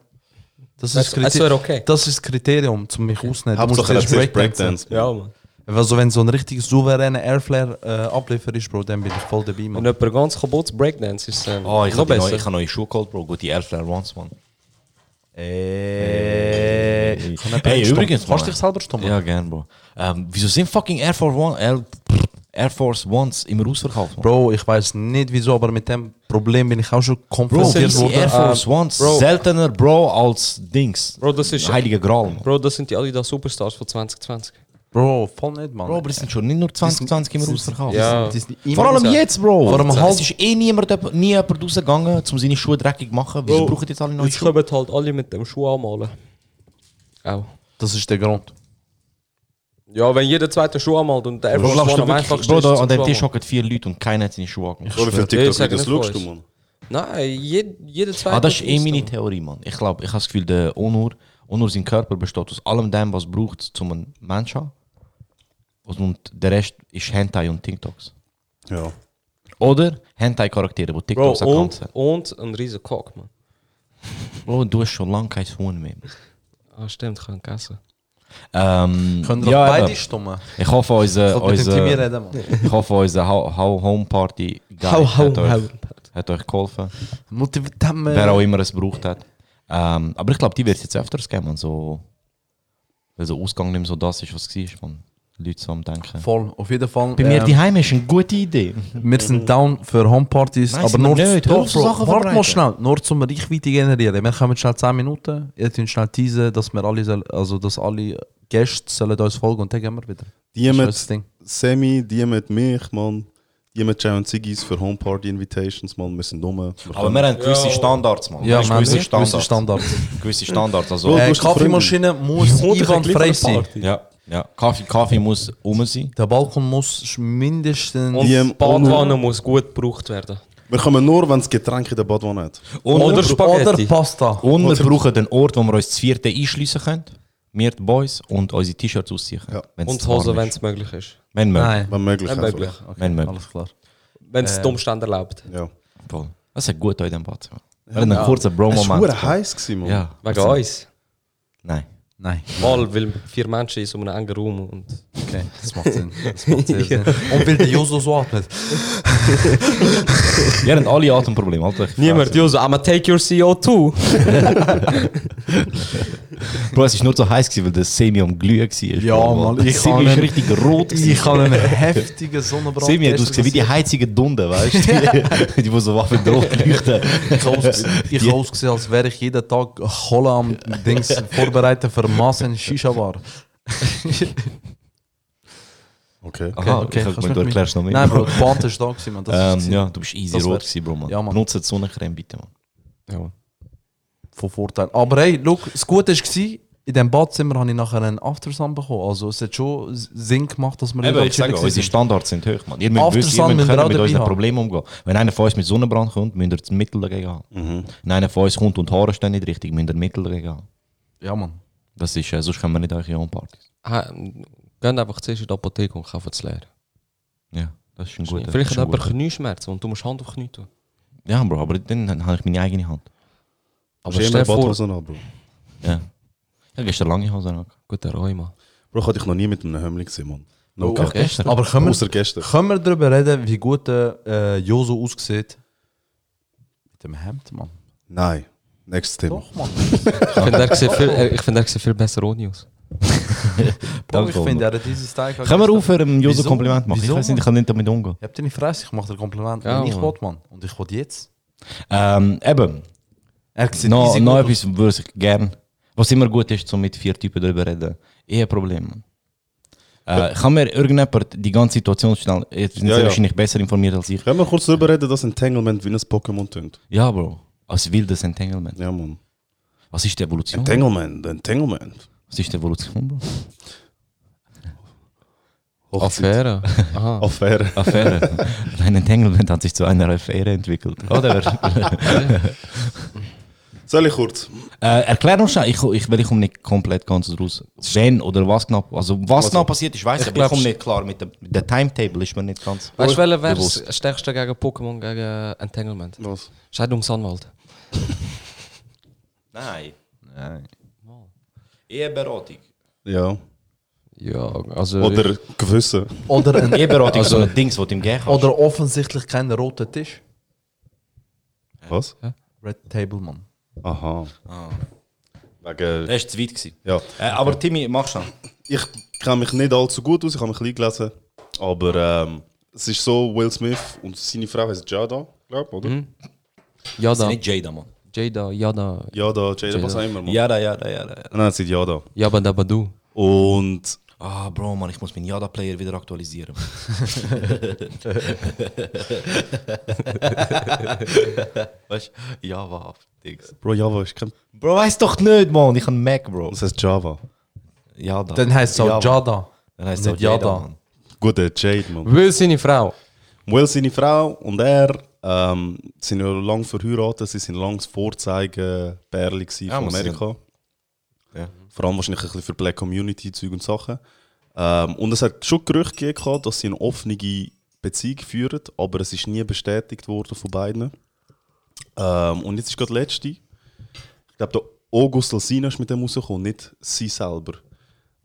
Das Das- ist, das Kriter- wäre okay. das ist das Kriterium, um mich auszunehmen. Du musst. Breakdance. Ja, man. Also wenn so ein richtig souveräner Airflare äh, Abliefer ist, Bro, dann bin ich voll dabei, Wenn Mann. jemand ganz kaputt Breakdance ist, ähm, Oh, ich noch habe neue, besser. ich hab neue Schuhe geholt, Bro. Gut, die Airflare Ones, man. Äh, Ey, kann jemand hey, übrigens, Kannst du dich selber stummen? Ja, gern, Bro. Ähm, wieso sind fucking Air Force, One, Air, Air Force Ones immer ausverkauft, man? Bro, ich weiß nicht wieso, aber mit dem Problem bin ich auch schon Bro, konfrontiert die Air worden. Force Ones Bro. seltener, Bro, als Dings. Bro, das ist... Heilige Gral, man. Bro, das sind die Adidas Superstars von 2020. Bro, voll nicht, Mann. Bro, aber die sind schon nicht nur 2020 immer ausverkauft. Ja. Vor allem jetzt, Bro. Vor einem es halb- ist eh niemand, nie jemand rausgegangen, um seine Schuhe dreckig zu machen. Wieso brauchen jetzt alle neue Jetzt Schuhe? kommen halt alle mit dem Schuh anmalen. Auch. Das ist der Grund. Ja, wenn jeder zweite Schuh anmalt und der Air Force glaubst One am einfachsten Bro, da an dem Schuh Tisch hocken vier Leute und keiner hat seine Schuhe angemacht. Ich TikTok-Videos sag nicht schaust du, Mann? Nein, jede, jede zweite Ah, das ist eh meine. Theorie, Mann. Ich glaube, ich habe das Gefühl, der Onur, Onur, sein Körper besteht aus allem dem, was braucht, um einen Mensch zu haben. Und der Rest ist Hentai und TikToks. Ja. Oder Hentai-Charaktere, die Bro, TikToks Accounts und, haben. und ein riesen Cock, man. *laughs* Bro, du hast schon lange kein Huhn mehr. Ah, stimmt, ich kann gegessen. Ähm, Können wir ja, beide stummen? ich hoffe, Ich unser, wollte mit dem Timmy unser, reden, Mann. *laughs* ich hoffe, unser How, How Home Party Guide hat, euch, hau. hat euch geholfen. Motiviert Wer auch immer es gebraucht hat. Ähm, aber ich glaube, die wird es jetzt öfters geben, man. So, weil so Ausgang nicht mehr so das ist, was es war, man. Leute so am Denken. Voll, auf jeden Fall. Bei mir ähm, die Heime ist eine gute Idee. Wir sind down für Homepartys, Nein, aber nur nicht. Doch, Bro, Sachen warte mal schnell, nur zum Reichweite generieren. Wir kommen schnell 10 Minuten, ihr tun schnell teasen, dass wir alle, also dass alle Gäste sollen uns folgen und dann gehen wir wieder. Die Das ist mit das Ding. Sammy, die mit mich, Mann. Jay und Ziggis für Homeparty Invitations, Mann. Wir sind dumm. Aber wir haben gewisse Standards, man. Ja, Weißt du, man, gewisse gewisse Standards. Standards. *laughs* gewisse Standards. Also, Äh, Kaffeemaschine muss *laughs* einwandfrei sein. ja, ja. Kaffee, Kaffee muss um sein. Der Balkon muss mindestens... Und Die, Badwanne muss gut gebraucht werden. Wir kommen nur, wenn es Getränke in der Badwanne hat. Und, Oder wir, Spaghetti. Oder Pasta. und wir brauchen den Ort, wo wir uns das vierte einschliessen können. Wir, die Boys, und unsere T-Shirts ausziehen können. Ja. Und Hosen, wenn es möglich ist. Wenn möglich. Nein. Wenn möglich. Wenn einfach. möglich. Wenn möglich. Alles klar. Wenn es die Umstände erlaubt. Ja. Voll. Das ist gut in diesem Bad. Wir haben einen kurzen Es war Bro-Moment. heiß, Mann. Ja. Wegen uns. Nein. Nein. Mal, weil vier Menschen in so einem engen Raum und... Okay, das macht Sinn. Das macht *laughs* sehr Sinn. Und weil der Joso so atmet. *laughs* Wir haben alle Atemprobleme. Niemand, Joso, I'ma take your CO2. *laughs* Bro, es war nur so heiß, gewesen, weil der Semi am Glühen war. Ja, Bro. Mann, ich Semi ihn- richtig rot. gewesen. Ich habe einen heftigen Sonnenbrand. Semi hat ausgesehen wie die heizige Dunde, weißt du? *laughs* Die, die, so waffendrot leuchten. Ich habe ausgesehen, ich habe ausgesehen, als wäre ich jeden Tag Cola am Dings vorbereiten für Massen Shisha-Bar. *laughs* Okay. Aha, okay. okay, Ich hab du erklärst noch mehr. Nein, Bro, die Band ist da gewesen, man. Das Ähm, ja, du bist easy Das rot gewesen, Bro, man. Ja, Mann. Benutze die Sonnencreme, bitte, man. Ja, von Vorteil. Aber hey, look, das Gute war, in diesem Badzimmer habe ich nachher einen Aftersun bekommen. Also es hat schon Sinn gemacht, dass wir Eben, ich sage, unsere. Standards sind hoch, man. Ihr müsst After wissen, ihr müsst können mit unseren. Problemen umgehen. Wenn einer von uns mit Sonnenbrand kommt, müsst ihr das Mittel dagegen haben. Wenn einer von uns kommt und die Haare stehen nicht richtig, müsst ihr Mittel dagegen haben. Ja, Mann. Das ist, äh, sonst können wir nicht eure Home-Partys. Ah, Geht einfach zuerst in die Apotheke und kaufen es leer. Ja. Das ist ein guter. Vielleicht hat jemand. Knieschmerzen und du musst Hand auf Knie tun. Ja, Bro, aber dann habe ich meine eigene Hand. Aber dir vor, Badhosen an, Bro. Ja. Ich habe gestern lange Hose an. guter Rheuma. Bro, ich hatte dich noch nie mit einem Hömmling gesehen, Mann. No Oh, cap. gestern? Aber können wir, Außer gestern. können wir darüber reden, wie gut der äh, Joso aussieht? Mit dem Hemd, Mann. Nein. Nächstes Thema. Doch, Mann. Ich finde, er sieht viel, er- ich finde, er sieht viel besser ohne aus. *laughs* Bro, ich finde, er hat dieses Style. Können wir aufhören, dem Joso Wieso? Kompliment machen? Wieso, ich weiß nicht, ich kann nicht damit umgehen. Ich hab deine Fresse, ich mach dir Kompliment. Ja, ich Mann. will, Mann. Und ich will jetzt. Ähm, eben, Er sieht easy noch gut aus. etwas würde ich gern, was immer gut ist, so mit vier Typen darüber reden. Eheproblem, Mann. Äh, kann mir irgendjemand die ganze Situation schnell, jetzt sind Ja, sie ja. wahrscheinlich besser informiert als ich. Können wir kurz darüber reden, dass Entanglement wie ein Pokémon tönt? Ja, Bro, als wildes Entanglement. Ja, Mann. Was ist die Evolution? Entanglement, Entanglement. Was ist die Evolution, Bro? Hochzeit. Affäre. Aha. *laughs* Affäre. Affäre. *laughs* Ein Entanglement hat sich zu einer Affäre entwickelt. Oder? *laughs* Soll ich kurz? äh, erklär uns schnell, ich, ich, weil ich komme nicht komplett ganz raus. Wenn oder was genau, also was genau passiert ist, weiß ich, Ich aber ich komme nicht klar mit dem, dem Timetable ist mir nicht ganz Weißt du, welcher wäre das stärkste gegen Pokémon, gegen Entanglement? Was? Scheidungsanwalt. *laughs* Nein. Nein. Eheberatung. Ja. Ja, also. Oder Gewissen. Oder, *laughs* ein, Eheberatung ist so ein Ding, das du ihm geben kannst. oder offensichtlich kein roter Tisch. Was? Red Table, Mann. Aha. Ah. Wegen. Das war zu weit. Gewesen. Ja. Äh, aber Timmy, mach schon. Ich kenne mich nicht allzu gut aus, ich habe mich ein bisschen gelesen. Aber ähm, es ist so, Will Smith und seine Frau heißt Jada, glaube ich, oder? Mhm. Das ist Jada. nicht Jada, Mann. Jada, Jada. Jada, Jada, Jada. was auch immer, man. Jada, Jada, Jada. Nein, es ist Jada. Jabba Dabba Du. Und Ah, Bro, Mann, ich muss meinen Jada-Player wieder aktualisieren. *laughs* weißt du? Java, Dings. Bro, Java ist kein. Bro, weiß doch nicht, Mann. Ich habe einen Mac, Bro. Das heißt Java. Jada. Dann heißt es auch Java. Jada. Dann heißt es auch Jada. Jada, Mann. Gut, der Jade, man. Will seine Frau. Will, seine Frau und er ähm, sind ja lang verheiratet, sie sind lang das Vorzeigebärli Ja, von Amerika. Vor allem wahrscheinlich ein bisschen für Black Community, Zeug und Sachen. Ähm, und es hat schon Gerüchte gegeben, dass sie eine offene Beziehung führen, aber es ist nie bestätigt worden von beiden. Ähm, und jetzt ist gerade letzte. Ich glaube, der August Alsina ist mit dem rausgekommen, nicht sie selber.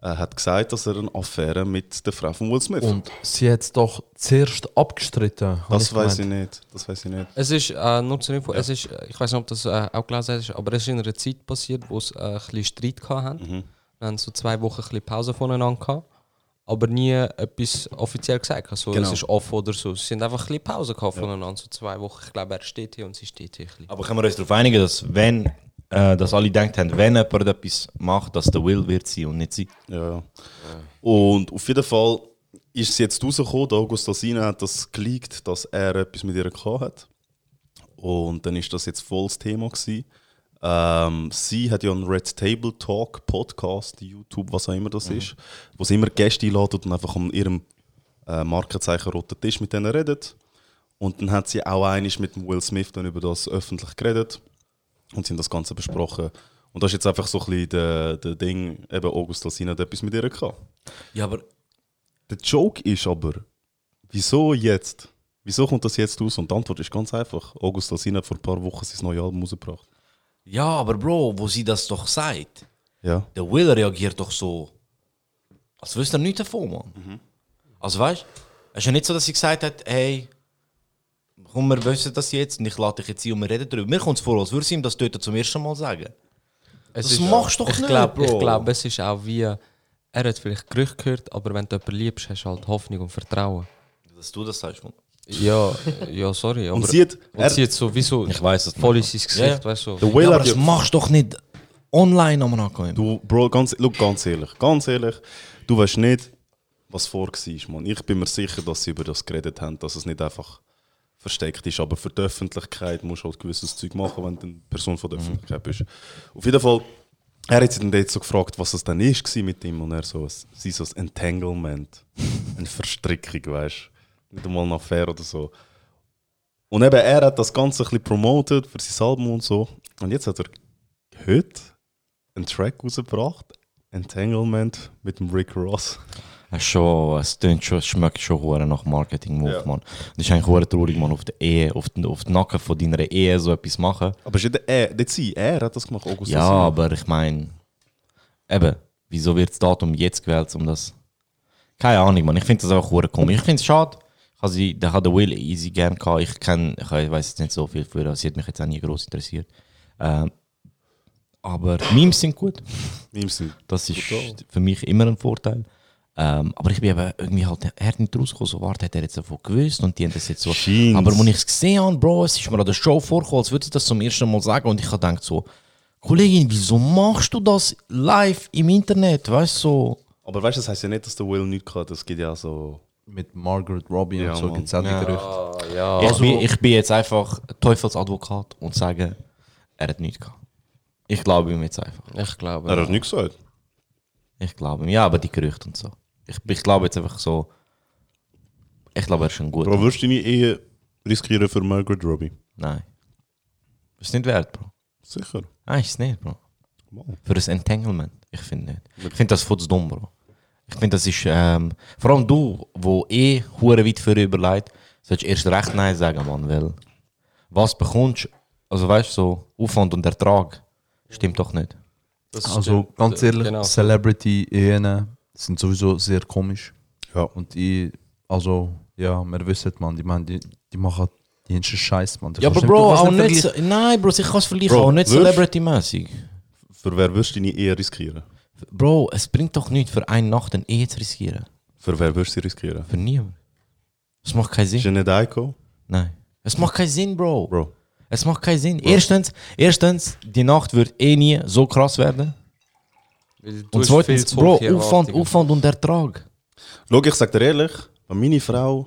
Er hat gesagt, dass er eine Affäre mit der Frau von Will Smith Und sie hat es doch zuerst abgestritten. Das weiß ich nicht. Das weiß ich nicht. Es ist, äh, nur zur Info, es ist, ich weiß nicht, ob das äh, auch gelesen hast, aber es ist in einer Zeit passiert, wo es äh, ein bisschen Streit gehabt haben. Mhm. Wir haben so zwei Wochen ein bisschen Pause voneinander gehabt, aber nie etwas offiziell gesagt. Also, Genau. Es ist off oder so. Sie haben einfach ein bisschen Pause gehabt voneinander, so zwei Wochen. Ich glaube, er steht hier und sie steht hier. Aber können wir uns darauf einigen, dass wenn, äh, dass alle gedacht haben, wenn jemand etwas macht, dass der Will wird sein und nicht sie. Ja, ja. Und auf jeden Fall ist es jetzt rausgekommen, der August Alsina hat das geleakt, dass er etwas mit ihr gehabt hat. Und dann ist das jetzt voll das Thema gewesen. Ähm, sie hat ja einen Red Table Talk Podcast, YouTube, was auch immer das ist, wo sie immer Gäste einladet und einfach an ihrem äh, Markenzeichen roten Tisch mit denen redet. Und dann hat sie auch einig mit Will Smith dann über das öffentlich geredet und sie haben das Ganze besprochen. Und das ist jetzt einfach so ein bisschen der, der Ding, eben August Alsina hat etwas mit ihr gehabt. Ja, aber Der Joke ist aber, wieso jetzt? Wieso kommt das jetzt raus? Und die Antwort ist ganz einfach. August Alsina hat vor ein paar Wochen sein neues Album rausgebracht. ja, aber Bro, wo sie das doch sagt, Ja. der Will reagiert doch so, als wüsste er nichts davon, Mann. Also weißt du, es ist ja nicht so, dass sie gesagt hat, hey, komm, wir wissen das jetzt und ich lade dich jetzt ein und wir reden darüber. Mir kommt es vor, als würde sie ihm das dort zum ersten Mal sagen. Es Das machst du doch ich nicht, glaub, Bro. Ich glaube, es ist auch wie, er hat vielleicht Gerüchte gehört, aber wenn du jemanden liebst, hast du halt Hoffnung und Vertrauen. Dass du das sagst, Mann. Ja, ja, sorry. Aber Und sie hat, und er, sie hat sowieso Ich weiß es voll in nicht. sein Gesicht, ja. weißt du. Ja, aber das machst du doch nicht online am Ankommen. du, Bro, ganz, look, ganz ehrlich, ganz ehrlich, du weißt nicht, was vor war, Mann. Ich bin mir sicher, dass sie über das geredet haben, dass es nicht einfach versteckt ist, aber für die Öffentlichkeit musst du halt gewisses Zeug machen, wenn du eine Person von der Öffentlichkeit bist. Auf jeden Fall, er hat sich dann dort so gefragt, was es dann ist mit ihm und er so, es sei so ein Entanglement, eine Verstrickung, weißt du, nicht einmal eine Affäre oder so. Und eben, er hat das Ganze ein bisschen promotet für sein Album und so. Und jetzt hat er heute einen Track rausgebracht, Entanglement mit dem Rick Ross. Es, schon, es tönt schon, es schmeckt schon hure nach Marketing-Move, Ja. Mann. Das ist eigentlich hure traurig, man, auf der Ehe, auf den, auf den Nacken von deiner Ehe so etwas machen. Aber ist ja der, er, der sie, er hat das gemacht, August Ja, aber ich meine, eben, wieso wird das Datum jetzt gewählt, um das... Keine Ahnung, man. Ich finde das einfach hure komisch. Ich finde es schade. Sie, der hat der Will easy gern gehabt. Ich kenne, ich weiß jetzt nicht so viel ihr, sie hat mich jetzt auch nie groß interessiert. Ähm, aber Memes sind gut. Memes sind Das ist Total. für mich immer ein Vorteil. Ähm, aber ich bin eben irgendwie halt, er hat nicht rausgekommen, so warte, hat er jetzt davon gewusst und die haben das jetzt so. Scheint's. Aber als ich es gesehen habe, Bro, es ist mir an der Show vorgekommen, als würde ich das zum ersten Mal sagen und ich habe gedacht so, Kollegin, wieso machst du das live im Internet, weißt du? So. Aber weißt du, das heißt ja nicht, dass der Will nichts hat. Es gibt ja so. Mit Margaret Robbie Ja, und so gibt es auch die Ja. Gerüchte. ja. ich, bin, ich bin jetzt einfach Teufelsadvokat und sage, er hat nichts gehabt. Ich glaube ihm jetzt einfach. Ich glaube. Er hat nichts gesagt. Ich glaube ihm. Ja, aber die Gerüchte und so. Ich, ich glaube jetzt einfach so. Ich glaube, er ist ein guter. Bro, würdest du deine Ehe riskieren für Margaret Robbie? Nein. Das ist nicht wert, Bro. Sicher. Nein, ist es nicht, Bro. Wow. Für ein Entanglement. Ich finde nicht. Ich finde das voll dumm, Bro. Ich finde, das ist. Ähm, vor allem du, wo eh hure weit für überlegt, solltest erst recht Nein sagen, Mann. Weil was bekommst also weißt du, so Aufwand und Ertrag stimmt doch nicht. Also ganz ehrlich, Genau. Celebrity-Ehen sind sowieso sehr komisch. Ja. Und die, also, ja, wir wissen, man, die, man, die, die machen die ganzen Scheiß, man. Ja, aber Bro, auch nicht. so- Nein, Bro, ich kann es vergleichen, Bro, auch nicht Celebrity-mäßig. Für wer würdest du deine Ehe riskieren? Bro, es bringt doch nichts, für eine Nacht eine Ehe zu riskieren. Für wer würdest du sie riskieren? Für niemand. Es macht keinen Sinn. Jeanette Aiko? Nein. Es macht keinen Sinn, Bro. Bro. Es macht keinen Sinn. Erstens, erstens, die Nacht wird eh nie so krass werden. Und zweitens, Bro, Aufwand. Aufwand und Ertrag. Schau, ich sag dir ehrlich, wenn meine Frau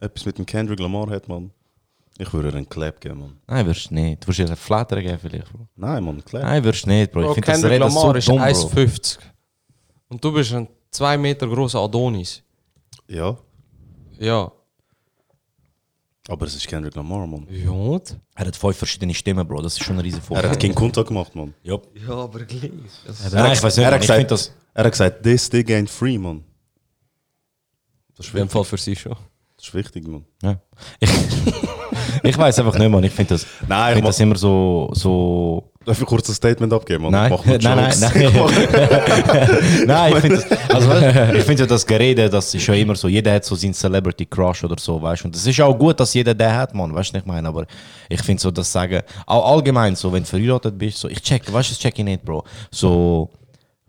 etwas mit dem Kendrick Lamar hat, man, ich würde ihr einen Clap geben, man. Nein, wirst du nicht. Du wirst ihr einen Flatter geben vielleicht, Bro. Nein, man, Clap. Nein, wirst du nicht, Bro. Ich finde das Reden Lamar so ist dumm, Bro. 1,50. Und du bist ein 2 Meter großer Adonis. Ja, Ja. Aber es ist Kendrick Lamar, man. Ja. und? Er hat fünf verschiedene Stimmen, Bro. Das ist schon ein riesen Er Vorteil. hat King Kunta gemacht, man. Ja. Ja, aber gleich. Nein, ich weiß nicht, er, Mann. hat ich gesagt, das... er hat gesagt, this dick ain't free, man. Das ist In dem Fall für sie schon. das ist wichtig man. Ja. Ich, *laughs* ich weiß einfach nicht, Mann. Ich finde das, Nein, ich find das immer so... so darf ich kurz ein Statement abgeben, man? Nein, mach *laughs* nein, nein, *laughs* Ich mach- *laughs* Nein, ich finde das, also, ich finde ja das Gerede, das ist ja immer so, jeder hat so seinen Celebrity Crush oder so, weißt du. Und das ist auch gut, dass jeder den hat, man, weißt du, ich meine, aber ich finde so das Sagen, auch allgemein so, wenn du verheiratet bist, so, ich check, weißt du, das check ich nicht, Bro. So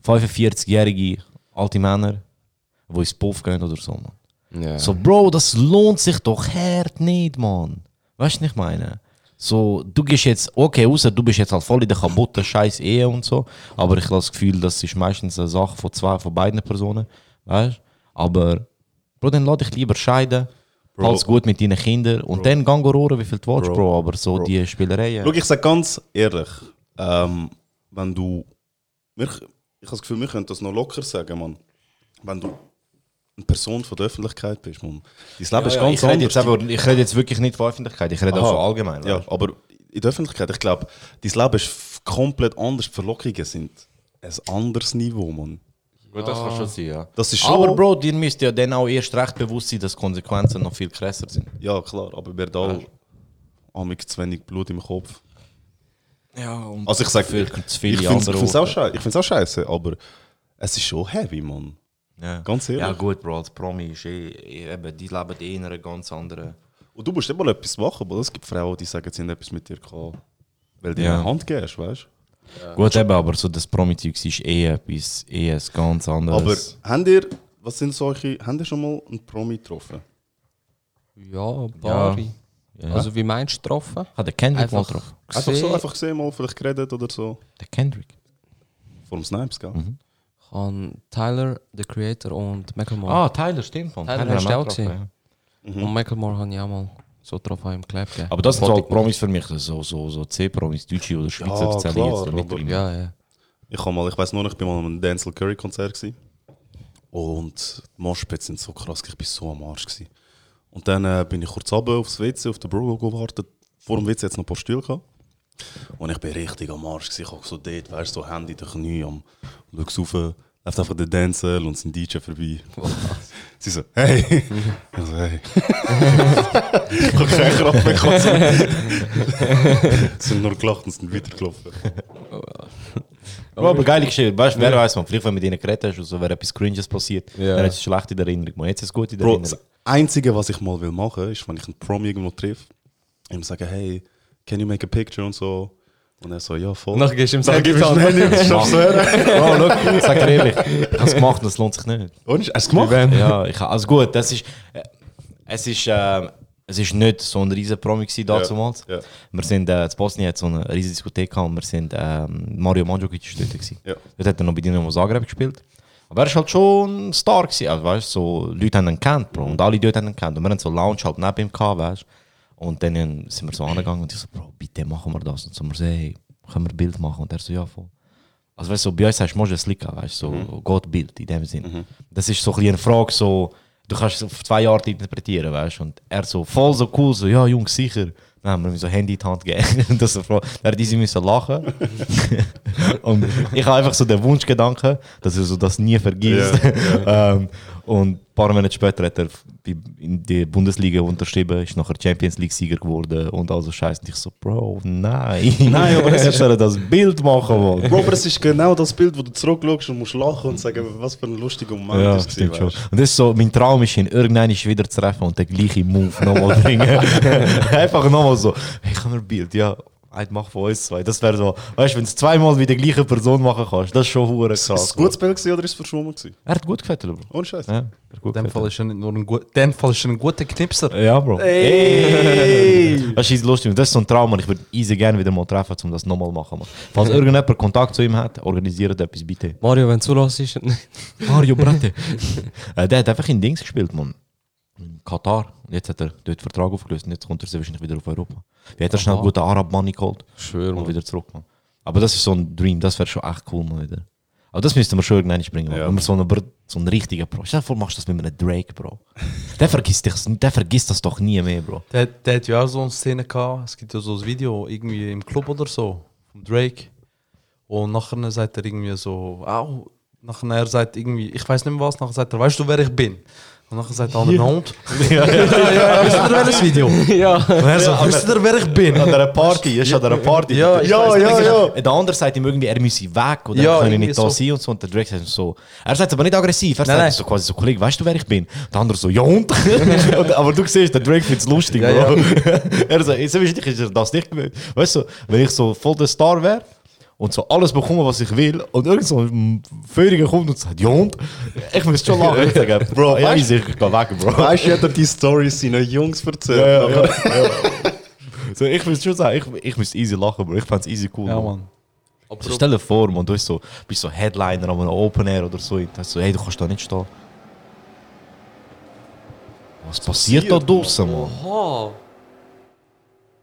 45-jährige alte Männer, die ins Puff gehen oder so, man. Ja. So, Bro, das lohnt sich doch hart nicht, Mann. Weißt du, ich meine? So, du gehst jetzt, okay, außer du bist jetzt halt voll in der kaputten Scheiß Ehe und so, aber ich habe das Gefühl, das ist meistens eine Sache von zwei, von beiden Personen, weißt Aber, Bro, dann lass dich lieber scheiden, Bro. alles gut mit deinen Kindern und dann gang rohren, wie viel du willst, Bro. Bro, aber so Bro. die Spielereien. Schau, ich sag ganz ehrlich, ähm, wenn du. Wir, ich habe das Gefühl, wir können das noch locker sagen, man. Wenn du eine Person von der Öffentlichkeit bist, man. Dein Leben ist ja, ganz ich, rede jetzt anders. aber, ich rede jetzt wirklich nicht von Öffentlichkeit, ich rede auch Aha. von allgemein. Ja, weißt? aber in der Öffentlichkeit, ich glaube, dein Leben ist komplett anders. Die Verlockungen sind ein anderes Niveau, man. Gut, das kann schon sein, ja. Das ist schon. Aber Bro, dir müsst ja dann auch erst recht bewusst sein, dass die Konsequenzen noch viel krasser sind. Ja, klar, aber wir da amig zu wenig Blut im Kopf. Ja, und Also ich sag, für ich, zu ich viele finde es auch, ich auch scheiße, aber es ist schon heavy, man. Ja. Ganz ehrlich. Ja gut, Bro, als Promi ist eh, eh eben, die leben eh in einer ganz anderen... Und du musst immer etwas machen, aber es gibt Frauen, die sagen, sie haben etwas mit dir gehabt, weil du Ja. ja. eine Hand gibst, weißt Gut, eben, aber so das Promi-Zeug ist eh etwas, eh ein ganz du? Aber anderes. habt ihr, was sind solche, habt ihr schon mal einen Promi getroffen? Ja, Bari. Ja. Also wie meinst du getroffen? Hat der Kendrick Einfach mal getroffen? Einfach so, gesehen. einfach gesehen, mal vielleicht geredet oder so. Der Kendrick? Vor dem Snipes, gell? Mhm. An Tyler, the Creator und Macklemore. Ah, Tyler, stimmt, man. Tyler hast du auch gesehen? ja. Und Macklemore habe ich auch mal so drauf im Clap gegeben. Aber das sind halt Promis für mich, so, so, so C-Promis, Deutsche oder Schweizer, Ja, zähle jetzt aber-. Ja, ja. Ich, mal, ich weiß nur, noch, ich bin mal an einem Denzel Curry Konzert gewesen. und die Moshpits sind so krass, ich bin so am Arsch gewesen. Und dann äh, bin ich kurz runter aufs WC, auf den Bro gewartet. Vor dem WC hat es noch ein paar Stühle gehabt. Und ich bin richtig am Arsch gewesen. Ich habe so dort, weißt du, so Handy in den Knie am, und schau rauf. Läuft einfach der Dancer und sein DJ vorbei. Sie so, hey. *laughs* Ich so, hey. ich hab keinen Kraft mehr. Sie sind nur gelacht und sind weitergelaufen. Bro, aber geile Geschichte. Weißt du, wer weiß man, vielleicht wenn du mit ihnen geredet hast, oder so, wäre etwas Cringes passiert, Ja. dann hat es schlecht in der Erinnerung. Man, jetzt ist es gut in der Bro, Erinnerung. das Einzige, was ich mal will machen, ist, wenn ich einen Prom irgendwo treffe, ihm sagen, hey, can you make a picture und so. Und er so, ja, voll. Nachher gehst du ihm Dann sagen, gib ich ihm ein Handy her. Bro, schau, sag dir ehrlich, ich habe es gemacht und es lohnt sich nicht. Und, hast du es gemacht? Ja, ich, also gut, das ist, äh, es ist, äh, es ist nicht so ein riesen Promi gewesen damals. ja. Wir sind, äh, in Bosnien hat so eine riesige Diskothek gehabt und wir sind, ähm, Mario Mandzukic ist dort gewesen. Ja. Dort hat er noch bei Dinamo Zagreb gespielt. Aber er ist halt schon ein Star gewesen, also, weißt, so, Leute haben ihn gekannt, Bro, und alle dort haben ihn gekannt. Und wir haben so Lounge halt neben ihm gehabt, weißt. Und dann sind wir so angegangen und ich so, Bro, bitte machen wir das. Und so, wir so, hey, können wir ein Bild machen? Und er so, ja, voll. Also weißt du, so, bei uns sagst du, musst du Slicka, weißt du, so geht Bild in dem Sinn. Das ist so ein eine Frage, so, du kannst es auf zwei Arten interpretieren, weißt du. Und er so voll so cool, so, ja, Jungs, sicher. Dann haben wir ihm so Handy in die Hand gegeben. *laughs* Das so, dann hat diese müssen lachen. *laughs* und ich habe einfach so den Wunschgedanken, dass er so das nie vergisst. *laughs* ähm, und ein paar Monate später hat er in die Bundesliga unterschrieben, ist nachher Champions League-Sieger geworden und all so Scheiß. Und ich so, Bro, nein. *laughs* Nein, aber er soll das Bild machen, Mann. Bro, aber es ist genau das Bild, wo du zurückschaust und musst lachen und sagen, was für ein lustiger Moment Ja, ist stimmt schon. Und das ist so, mein Traum ist, ihn irgendwann wieder zu treffen und den gleichen Move nochmal bringen. *laughs* *laughs* Einfach nochmal so, kann wir ein Bild? Ja, ein mach von uns zwei. Das wäre so, weißt du, wenn du es zweimal mit der gleichen Person machen kannst, das ist schon hure Ist krass. es ein gutes Bild gewesen oder ist es verschwommen gewesen? Er hat gut gefällt, Bro. Ohne Scheiß. Ja, er hat gut In dem Fall ist er nur ein, dem Fall ist er ein guter Knipser. Ja, Bro. Ey! Das ist lustig. Und das ist so ein Traum, und ich würde easy gerne wieder mal treffen, um das nochmal zu machen. Man. Falls *laughs* irgendjemand Kontakt zu ihm hat, organisiert etwas bitte. Mario, wenn du zulässt, ist Mario Bratte. *laughs* äh, der hat einfach in Dings gespielt, Mann. Katar. Jetzt hat er dort den Vertrag aufgelöst und jetzt kommt er sehr wahrscheinlich wieder auf Europa. Wie hat er schnell einen guten Arab-Money geholt Schwör, und wieder zurück, Mann. Aber das ist so ein Dream, das wäre schon echt cool, mal wieder. Aber das müssten wir schon irgendwann bringen. Ja. Wenn wir so einen, so einen richtigen Pro. Stell dir vor, machst du das mit einem Drake, Bro. Der vergisst, dich, der vergisst das doch nie mehr, Bro. Der, der hat ja auch so eine Szene gehabt. Es gibt ja so ein Video irgendwie im Club oder so vom Drake. Und nachher sagt er irgendwie so, au, nachher er sagt irgendwie, ich weiß nicht mehr was, nachher sagt er, weißt du, wer ich bin? Und nachher sagt der andere Hund. ja, ja, ja, wisst ihr welches Video? Ja. Er sagt, wisst ihr, wer ich bin? An einer Party, ist an einer Party. Ja, *laughs* ja, ja, ja. Der andere sagt ihm irgendwie, er müsse weg oder Ja, er könne nicht da sein und so. Und der Drake sagt so, er sagt aber nicht aggressiv, er sagt so quasi so, Kollege, weißt du, wer ich bin? Der andere so, ja und? Aber du siehst, der Drake findet es lustig, Ja, Bro. *laughs* er sagt, wahrscheinlich ist er das nicht gewöhnt. Weißt du, wenn ich so voll der Star wäre, und so alles bekomme, was ich will, und irgend so ein Vögel kommt und sagt, ja und? Ich muss schon lachen. Ich sage, Bro, ja, weißt- easy, ich geh weg, Bro. Weißt du, hat er die Stories seinen Jungs erzählt? Ja, ja, ja, ja. So, ich muss schon sagen, ich, ich müsste easy lachen, Bro. Ich fand's easy cool. Ja, Mann. So, stell dir vor, man, du bist so, bist so Headliner an einem Open Air oder so. Und so, hey, du kannst da nicht stehen. Was passiert da draußen, Mann? Aha.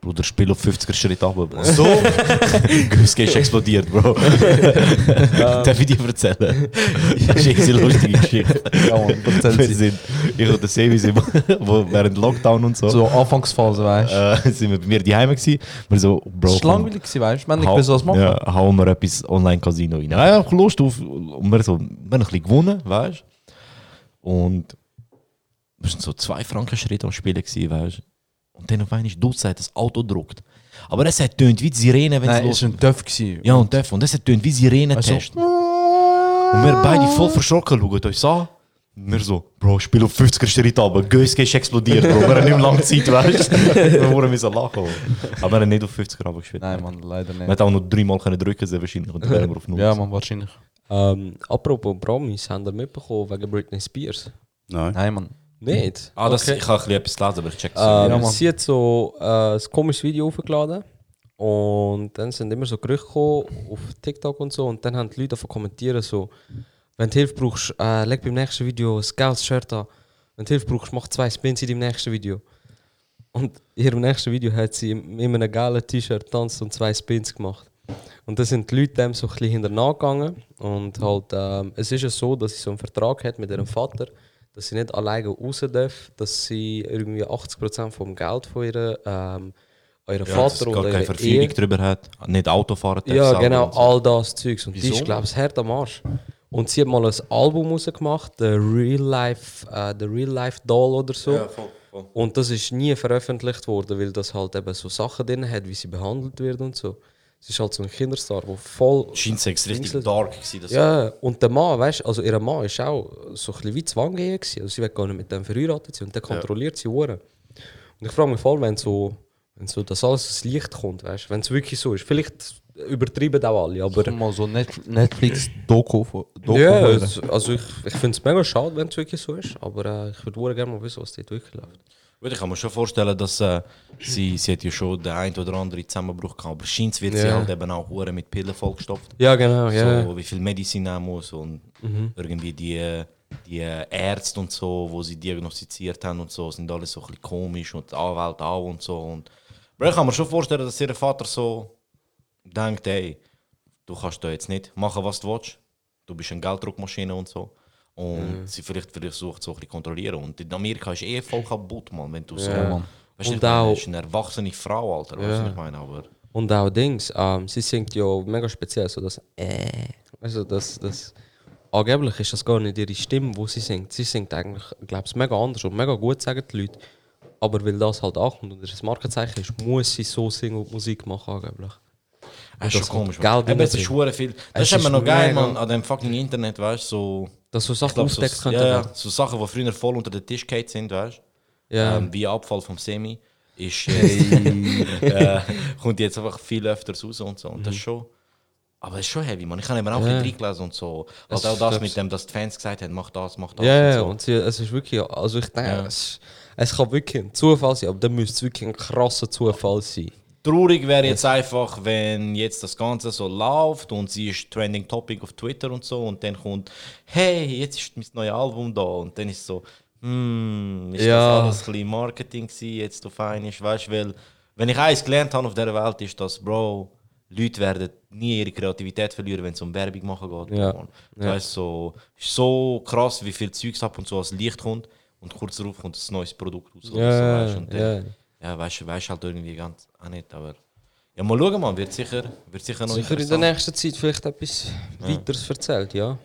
Bruder, Spiel auf 50er Schritt Bro. So? *laughs* Güske ist explodiert, Bro. *laughs* Darf ich dir erzählen? Das *laughs* ist eine lustige Geschichte. Ja, Mann, erzähl sie. ich und der Sevi sind wo während Lockdown und so, So Anfangsphase, weißt du? äh, sind wir bei mir daheim gewesen. Wir so, Bro, Das war langweilig, weißt du? Haben nicht gewusst, was machen. Ja, hauen wir etwas Online-Casino rein. Ja, ich hab Lust auf. Und wir, so, wir haben ein bisschen gewonnen, weißt du? Und wir sind so zwei Franken Schritte am Spielen gewesen, weißt du? Und dann auf einmal Dutzend das Auto druckt. Aber es hat tönt wie die Sirene, wenn es Nein, los es war ein Töff. Ja, und Def. Und es hat tönt wie Sirene-Test. Und wir beide voll verschrocken schauen uns an. Wir so, Bro, spiel auf 50er Schritt aber Göske ist explodiert, Bro. Wir haben nicht mehr lange Zeit, weißt du? *laughs* Wir wurden müssen lachen. Aber wir haben nicht auf 50er runter gespielt. Nein, Mann, leider Wir nicht. hätten auch noch dreimal können drücken sehr wahrscheinlich. Und dann wären wir auf null. Ja, Mann, wahrscheinlich. Ähm, apropos Promis, habt ihr mitbekommen wegen Britney Spears? Nein. Nein, Mann. Nicht? Ah, das, Okay. ich habe etwas gelesen, aber ich check es Ähm, Ja, sie hat so äh, ein komisches Video hochgeladen und dann sind immer so Gerüchte gekommen auf TikTok und so und dann haben die Leute davon kommentieren so, wenn du Hilfe brauchst, äh, leg beim nächsten Video ein geiles Shirt an. Wenn du Hilfe brauchst, mach zwei Spins in deinem nächsten Video. Und in ihrem nächsten Video hat sie in in einem geilen T-Shirt tanzt und zwei Spins gemacht. Und da sind die Leute dem so ein bisschen hinterher gegangen und halt, ähm, es ist ja so, dass sie so einen Vertrag hat mit ihrem Vater, dass sie nicht alleine raus darf, dass sie irgendwie 80% vom Geld von ihrem ähm, euren Ja, dass Vater gar keine eurer Verfügung Ehe. drüber hat. Nicht Autofahren darf Ja, genau, so. all das Zeugs. Und die Wieso? ist, glaube ich, hart am Arsch. Und sie hat mal ein Album rausgemacht, The Real Life, äh, The Real Life Doll oder so. Ja, voll, voll. Und das ist nie veröffentlicht worden, weil das halt eben so Sachen drin hat, wie sie behandelt wird und so. Es ist halt so ein Kinderstar, der voll. Scheint es richtig dark gewesen. Das Ja, und der Mann, weißt du, also ihr Mann ist auch so ein bisschen wie Zwanggehe gewesen. Also sie will gar nicht mit dem verheiratet sein und der kontrolliert sie Hure. Und ich frage mich voll, wenn so, wenn so das alles ins Licht kommt, weißt du, wenn es wirklich so ist. Vielleicht übertreiben auch alle, aber. mal so Net Netflix-Doku von Doku Ja, hören. also ich, ich finde es mega schade, wenn es wirklich so ist, aber äh, ich würde gerne mal wissen, was dort wirklich läuft. Gut, ich kann mir schon vorstellen, dass äh, sie, sie hat ja schon den ein oder anderen Zusammenbruch gehabt, aber scheint wird sie Ja. halt eben auch hure mit Pillen vollgestopft. Ja, genau. So, wie viel Medizin nehmen muss und Mhm. irgendwie die, die Ärzte und so, wo sie diagnostiziert haben und so, sind alles so ein bisschen komisch und die Anwälte auch und so. Und, aber ich kann mir schon vorstellen, dass ihr Vater so denkt, hey, du kannst da jetzt nicht machen, was du willst. Du bist eine Gelddruckmaschine und so. Und Mhm. sie vielleicht versucht so ein bisschen kontrollieren. Und in Amerika ist eh voll kaputt, man, wenn du so... Ja. Weißt Und auch- du bist eine erwachsene Frau, Alter, Ja. was ich meine? Aber... Und auch Dings, ähm, sie singt ja mega speziell, so das äh, also das, das, angeblich ist das gar nicht ihre Stimme, wo sie singt. Sie singt eigentlich, glaube ich, mega anders und mega gut, sagen die Leute. Aber weil das halt ankommt und das Markenzeichen ist, muss sie so singen und Musik machen, angeblich. Das ist Und schon komisch. Geld Eben, es ist viel. Das Es ist immer noch geil, man, an dem fucking Internet, weißt du, so. Dass so Sachen glaub, so, könnten ja, ja, werden. so Sachen, die früher voll unter den Tisch gefallen sind, weißt du? Ja. Ähm, wie Abfall vom Semi. Ist *laughs* jetzt, *laughs* äh, kommt jetzt einfach viel öfters raus und so. Und das ist schon. Aber es ist schon heavy, man. Ich habe eben auch Mhm. Ja. ein reingelesen und so. Halt auch das mit dem, dass die Fans gesagt haben, mach das, mach das. Ja, und ja, so. und sie, es ist wirklich, also ich denke, Ja. es, es kann wirklich ein Zufall sein, aber dann müsste es wirklich ein krasser Zufall sein. Traurig wäre jetzt einfach, wenn jetzt das Ganze so läuft und sie ist Trending Topic auf Twitter und so und dann kommt, hey, jetzt ist mein neues Album da und dann ist so, hm, ist Ja. das alles ein bisschen Marketing gewesen, jetzt du fein ist, weißt du, weil, wenn ich eins gelernt habe auf dieser Welt, ist, dass, Bro, Leute werden nie ihre Kreativität verlieren, wenn es um Werbung machen geht. Ja. Man. Ja. Weißt, so, ist so krass, wie viel Zeugs ab und zu als Licht kommt und kurz darauf kommt ein neues Produkt raus. Ja, so, weißt, und dann- ja. weißt du, halt irgendwie ganz auch nicht, aber. Ja, mal schauen, man, wird sicher, wird sicher noch Sicher in der nächsten Zeit vielleicht etwas Ja. weiteres erzählt, ja.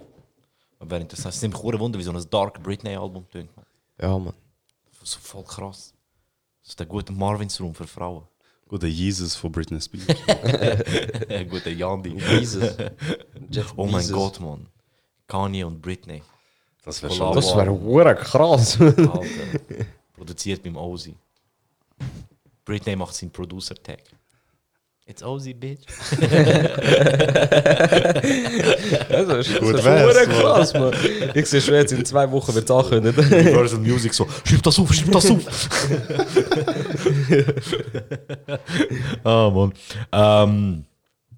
Aber interessant. Es ist nämlich ein Wunder, wie so ein Dark Britney-Album tönt, man. Ja, man. So voll krass. Das ist der gute Marvins Room für Frauen. Guter Jesus von Britney Spears. *laughs* guter Yandi. Jesus. Jeff oh mein Bezos. Gott, man. Kanye und Britney. Das wär schon- Das wär hure krass. Alter. Produziert beim Ozzy. Britney macht seinen Producer-Tag. It's Ozzy, bitch. *laughs* Das ist, Gut das ist krass, man. Ich sehe schon jetzt in zwei Wochen wird es angekündigt. Universal Music so, schreib das auf, schreib das auf. *laughs* Ah, Mann. Ähm,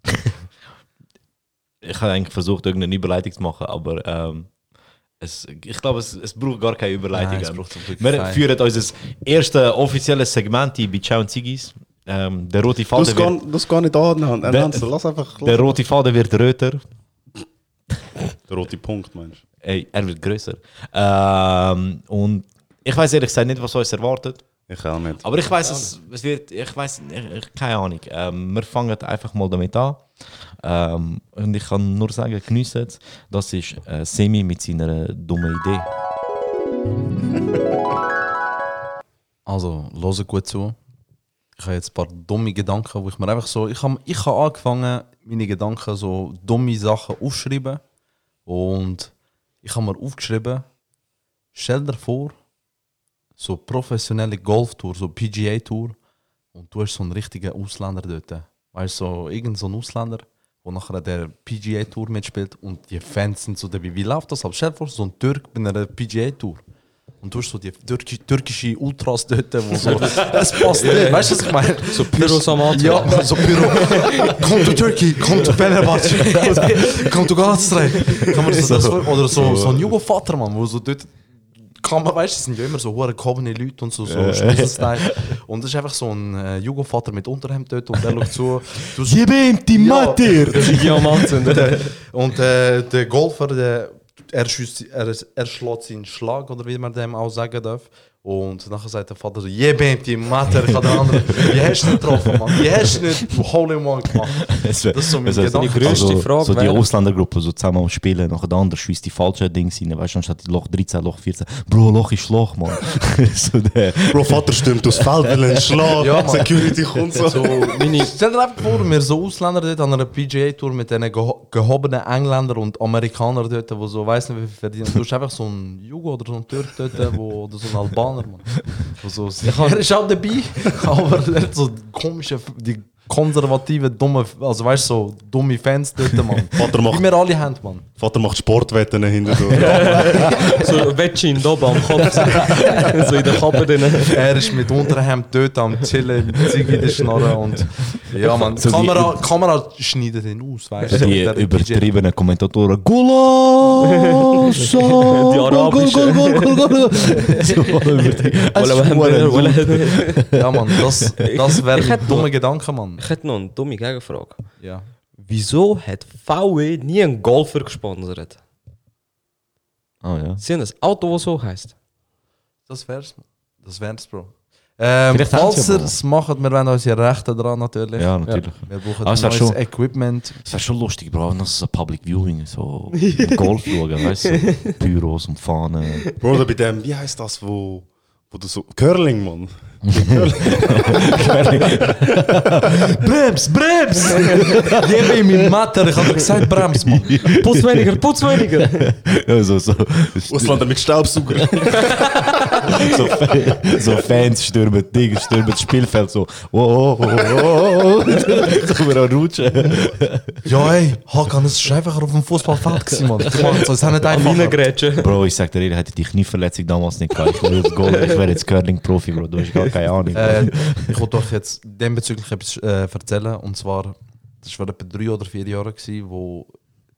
*laughs* ich habe eigentlich versucht, irgendeine Überleitung zu machen, aber ähm, es, ich glaube, es, es braucht gar keine Überleitung. Nein, Wir keine. führen unser erstes offizielles Segment hier bei Ciao und Zigis. Ähm, der rote Du Faden hast wird... gar, das gar nicht an, Der- Hans, lass einfach. Der rote Faden wird röter. Der rote Punkt, meinst du? Ey, er wird größer. Ähm, und ich weiß ehrlich gesagt nicht, was uns erwartet. Ich auch nicht. Aber ich weiß, es, es wird, ich weiß, keine Ahnung. Ähm, wir fangen einfach mal damit an. Ähm, und ich kann nur sagen, geniessen es. Das ist äh, Semi mit seiner dummen Idee. *laughs* Also, höre gut zu. Ich habe jetzt ein paar dumme Gedanken, wo ich mir einfach so. Ich habe ich hab angefangen, meine Gedanken so dumme Sachen aufschreiben. Und ich habe mir aufgeschrieben, stell dir vor, so professionelle Golftour, so PGA-Tour, und du hast so einen richtigen Ausländer dort. Weißt du, so irgend so ein Ausländer, der nachher der PGA-Tour mitspielt und die Fans sind so dabei. Wie läuft das? ab? Stell dir vor, so ein Türk bei einer PGA-Tour. Und du hast so die türki türkische Ultras dort, wo so. Es passt nicht, weißt du, was ich meine? So Pyros am Anfang. Ja, so Pyro. Komm to Turkey, komm to Fenerbahce, *laughs* komm to Galatasaray. Kann man sich das Oder so, so ein Jugendvater, Mann, wo so dort. Man, weißt du, es sind ja immer so hohe gehobene Leute und so, so. Schlüsselstyle. Und es ist einfach so ein äh, Jugendvater mit Unterhemd dort und der schaut zu. Du ihm die Mater! *laughs* Diamanten. *laughs* und äh, der Golfer, der, er, schießt, er, er schlägt seinen Schlag, oder wie man dem auch sagen darf. Und nachher sagt der Vater so, je bent die Mater, ich habe den anderen, wie hast du nicht getroffen, Mann? Wie hast du nicht Hole in One gemacht? Das *laughs* ist so mein es wär- Gedanke. grösste also, Frage So die Ausländergruppe, so zusammen am Spielen, nachher der andere schießt die falschen Dinge rein, weißt du, anstatt Loch 13, Loch 14. Bro, Loch ist Loch, Mann. *laughs* so der. Bro, Vater stimmt aus Feld, will einen Schlag, Ja. Security kommt so. So, meine, stell dir einfach vor, wir so Ausländer dort an einer PGA-Tour mit diesen geho gehobenen Engländer und Amerikaner dort, die so, weiss nicht wie viel verdienen. Du hast einfach so einen Jugo oder so einen Türk dort, wo, oder so einen Albaner, Mann. Wo so, er ist auch dabei, aber er hat so komische, die konservativen, dumme, also weißt du, so dumme Fans dort, Mann. *laughs* Vater macht, Wie wir alle haben, Mann. Vater macht Sportwetten hinter So Wettschein da am Kopf. *laughs* so in der Kappe drin. Er ist mit Unterhemd dort am Chillen, Ziggy in der Schnarre und ja, man, So die- Kamera, Kamera schneidet ihn aus, weißt du. Die übertriebenen Kommentatoren. Gula! Die arabischen. Ja, Mann, das, das wäre ein dummer Gedanke, Mann. Ich hätte noch eine dumme Gegenfrage. Ja. Wieso hat VW nie einen Golfer gesponsert? Ah ja. Sie haben ein Auto, das so heisst. Das wär's. Das wär's, Bro. Ähm, Vielleicht haben falls sie ihr aber- es macht, wir wollen unsere Rechte dran natürlich. Ja, natürlich. Wir brauchen Aber es wär neues schon- Equipment. Es wäre schon lustig, Bro, noch so ein Public Viewing, so Golf schauen, weißt du? So *laughs* Büros und Fahnen. Bro, oder bei dem, wie heißt das, wo, wo du so. Curling, Mann. *laughs* Brems, Brems! Gib ihm in Matter, ich hab doch gesagt Brems, Mann. Putz weniger, putz weniger! Ja, so, so, Ausländer mit Staubsauger. *laughs* so, Fa- so Fans stürmen Dinge, stürmen das Spielfeld so. Oh, oh, oh, oh, oh. So wir rutschen. Ja, ey, Hakan, es ist einfach auf dem Fußballfeld gewesen, Mann. Ich mach so, es nicht einfach. Bro, ich sag dir, ehrlich, hätte die Knieverletzung damals nicht gehabt. Ich wäre jetzt Goal, ich wäre jetzt Curling-Profi, Bro. Du hast gar keine Ahnung. Äh, ich wollte euch jetzt dem bezüglich etwas äh, erzählen. Und zwar, das war etwa drei oder vier Jahre, gewesen, wo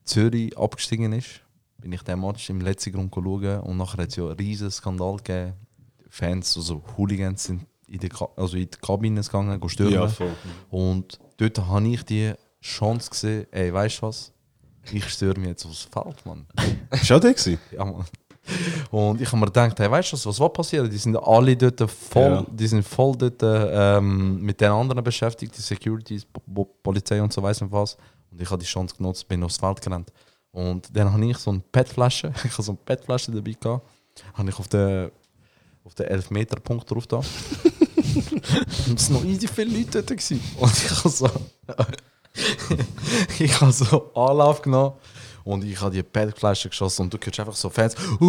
Zürich abgestiegen ist. Bin ich den Match im letzten Grund schauen und nachher hat es ja einen riesen Skandal gegeben. Fans, also Hooligans sind in die, Ka also in die Kabine gegangen, go stürmen. Ja, voll. Und dort habe ich die Chance gesehen, ey, weißt du was? Ich störe mich jetzt aufs Feld, Mann. *laughs* Ist auch der gewesen? Ja, Mann. Und ich habe mir gedacht, hey, weißt du, was, was war passiert? Die sind alle dort voll, Ja. die sind voll dort ähm, mit den anderen beschäftigt, die Securities, Po- Po- Polizei und so weiß nicht was. Und ich habe die Chance genutzt, bin aufs Feld gerannt. Und dann habe ich so eine PET-Flasche, *laughs* ich habe so eine PET-Flasche dabei gehabt, habe ich auf den, auf den 11-Meter-Punkt drauf da. *laughs* und es waren noch easy viele Leute dort. Gewesen. Und ich habe so, *laughs* ich habe so Anlauf genommen und ich habe die PET-Flasche geschossen und du hörst einfach so Fans. *laughs*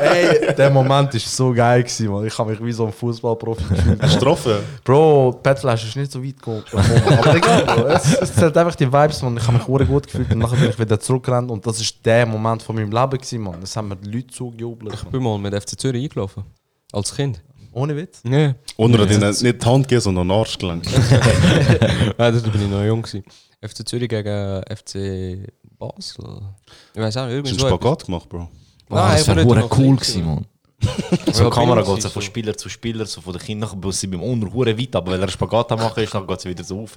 Ey, der Moment war so geil, gewesen, man. Ich habe mich wie so ein Fußballprofi gefühlt. Strophe. Bro, die PET-Flasche ist nicht so weit gekommen. Aber egal, Bro. Es, es zählt einfach die Vibes, man. Ich habe mich hure gut gefühlt und nachher bin ich wieder zurückgerannt und das ist der Moment von meinem Leben, gewesen, man. Das haben mir die Leute zugejubelt. Ich bin mal mit FC Zürich eingelaufen. Als Kind. Ohne Witz. Ja. Und er hat ihnen nicht die Hand gegeben, sondern den Arsch gelenkt. *laughs* Nein, da bin ich noch jung. Gewesen. FC Zürich gegen FC Basel. Ich weiß auch nicht, Hast irgendwie du so einen etwas. Spagat gemacht, Bro? Oh, das hure nicht cool gewesen, klein man. *laughs* So Ja, Kamera geht so ich von. Spieler zu Spieler, so von den Kindern, bis sie beim Unter hure weit, aber wenn er Spagat machen ist, dann geht sie wieder so rauf.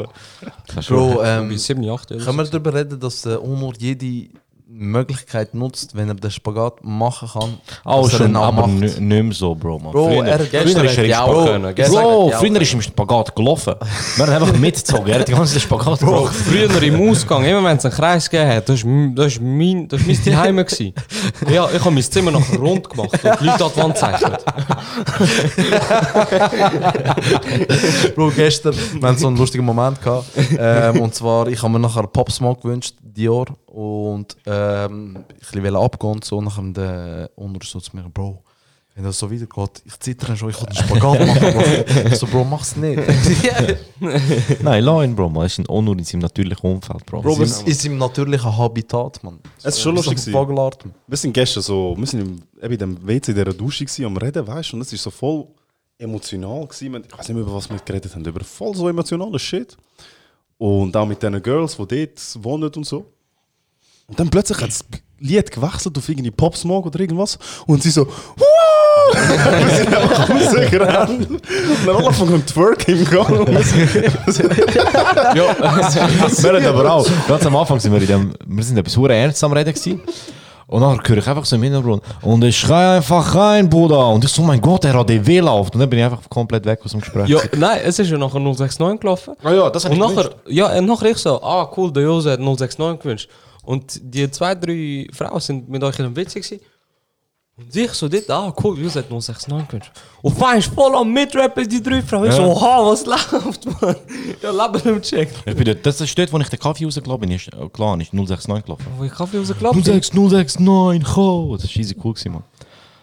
Das Bro, ähm, 7, 8 Jahre. können wir darüber reden, dass der Onur jede Möglichkeit nutzt, wenn er den Spagat machen kann? Er schon, aber nicht mehr so, Bro, man. Bro, früher, er- früher ist er im hätte ich auch Spagat. können. Bro, früher ist er im Spagat gelaufen. Wir haben einfach mitgezogen, er hat die ganze Zeit Spagat Bro, gemacht. früher im Ausgang, immer wenn es einen Kreis gegeben hat, das war das ist mein, das ist mein Zuhause. gewesen. *laughs* Ja, ich habe mein Zimmer nachher rund gemacht und die Leute an die Wand gezeichnet. *laughs* Bro, gestern, wir haben so einen lustigen Moment gehabt. Ähm, und zwar, ich habe mir nachher Pop Smoke gewünscht, Dior. Und ähm, ich wollte abgehen und so. Nachher der Unter so zu mir, Bro, wenn das so weitergeht, ich zittere schon, ich will einen Spagat machen. Bro. Ich so, Bro, mach's nicht. *laughs* Nein, lass ihn, Bro, man. Ist ein Onur in seinem natürlichen Umfeld, Bro. Bro, es ist im natürlichen Habitat, man. Es ist schon lustig. Vogelart. man. Wir sind gestern so, wir sind im, eben in dem WC in dieser Dusche gewesen, am Reden, weißt du, und es ist so voll emotional gewesen. Ich weiß nicht mehr, über was wir geredet haben, über voll so emotionales Shit. Und auch mit diesen Girls, die dort wohnen und so. Und dann plötzlich hat das Lied gewechselt auf irgendwie Pop Smoke oder irgendwas. Und sie so! *laughs* Wir sind einfach rausgerannt. Und dann alle angefangen zu twerken im Gang. Und wir sind- wir haben aber auch, ganz am Anfang sind wir in dem, wir sind etwas hure ernst am Reden gewesen. Und dann höre ich einfach so im Hintergrund und ich schreie einfach rein, Bruder. Und ich so, mein Gott, der ADW läuft. Und dann bin ich einfach komplett weg aus dem Gespräch. Ja, nein, es ist ja nachher 069 gelaufen. Ah ja, das hab Und ich nachher, ja, und nachher ich so, ah cool, der Jose hat 069 gewünscht. Und die zwei, drei Frauen sind mit euch in einem Witz gewesen. Und ich so dort, ah cool, Jose hat 069 gewünscht. Und fein ist voll am Mitrappen, die drei Frauen. Ich so, Ja. oha, was läuft, man? *laughs* Ja, Leben im Check. Ich bin dort, das ist dort, wo ich den Kaffee rausgelaufen bin. Ist, äh, klar, ist 069 gelaufen. Wo ich Kaffee rausgelaufen 06, 069, komm! Das war easy cool, gewesen, Mann.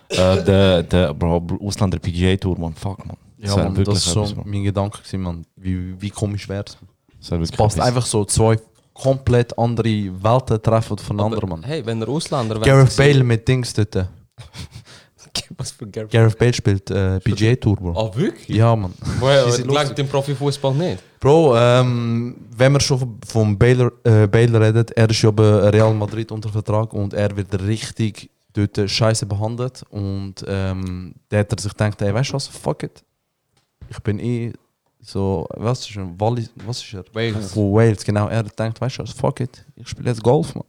äh, der, der, Bro, Ausländer PGA Tour, Mann. Fuck, Mann. Ja, wär Mann, das wirklich ist so etwas, Mann. mein Gedanke, gewesen, Mann. Wie, wie komisch wäre es? Das passt einfach so zwei komplett andere Welten treffen voneinander, Mann. Hey, wenn der Ausländer Gareth Bale mit Dings dort. Was für Gareth Gareth Bale spielt äh, PGA Tour, Bro. Ah, wirklich? Ja, Mann. Die sind langt im Profifußball nicht? Bro, ähm, wenn wir schon vom Bale, äh, Bale reden, er ist ja bei Real Madrid unter Vertrag und er wird richtig dort scheiße behandelt. Und ähm, der hat er sich gedacht, ey, weißt du was, fuck it. Ich bin eh so, was ist er? Wallis, was ist er? Wales. Von Wales, genau. Er hat gedacht, weißt du was, fuck it, ich spiele jetzt Golf, Mann.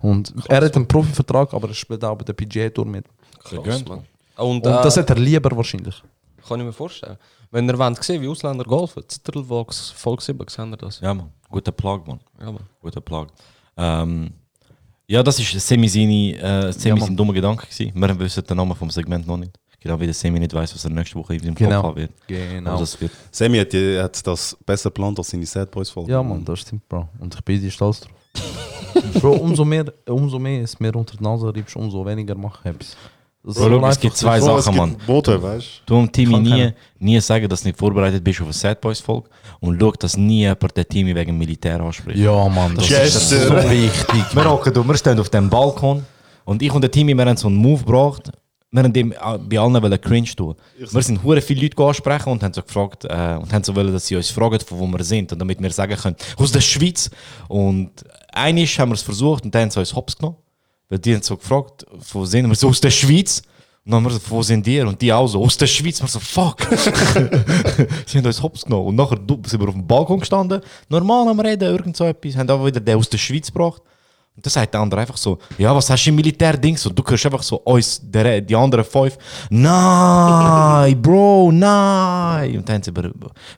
Und er hat einen Profivertrag, aber er spielt auch bei der PGA Tour mit. Krass, Mann. Und Und, das äh, hat er lieber wahrscheinlich. kann ich mir vorstellen. Wenn ihr wollt sehen, wie Ausländer golfen, Zitterlvox, Volk 7, sehen ihr das? Ja, Mann. Guter Plug, Mann. Ja, Mann. Guter Plug. Ähm, ja, das ist Semi seine, äh, Semi Ja, sein dummer Gedanke gewesen. Wir wissen den Namen vom Segment noch nicht. Genau wie der Semi nicht weiß, was er nächste Woche in seinem Genau. Kopf haben wird. Genau. Also das wird Sammy hat, die- hat das besser geplant als seine Sad Boys Folge. Ja, Mann, das stimmt, Bro. Und ich bin dir stolz drauf. *laughs* Bro, umso mehr, umso mehr es mir unter die Nase reibst, umso weniger mache ich Bro, schau, einfach es gibt so. zwei es Sachen, Mann. Bote, weißt Du und Timmy nie, nie sagen, dass du nicht vorbereitet bist auf eine Sad Boys Folge und schau, dass nie jemand den Timmy wegen dem Militär anspricht. Ja, Mann, das Yes, ist so wichtig. Wir hocken wir stehen auf dem Balkon und ich und der Timmy, wir haben so einen Move gebracht. Wir haben dem bei allen wollen cringe tun. Wir sind hure viele Leute ansprechen und haben so gefragt äh, und haben so wollen, dass sie uns fragen, von wo wir sind und damit wir sagen können, aus der Schweiz. Und einisch haben wir es versucht und dann haben sie uns hops genommen. Weil die haben so gefragt, von wo sind wir? So aus der Schweiz. Und dann haben wir so, wo sind die? Und die auch so, aus der Schweiz. Wir so, fuck. *laughs* sie haben uns hops genommen. Und nachher sind wir auf dem Balkon gestanden, normal am Reden, irgend so etwas, haben aber wieder den aus der Schweiz gebracht. Und dann sagt der andere einfach so, ja, was hast du im Militärdings? Und du hörst einfach so uns, der, die anderen fünf, nein, Bro, nein. Und dann haben sie über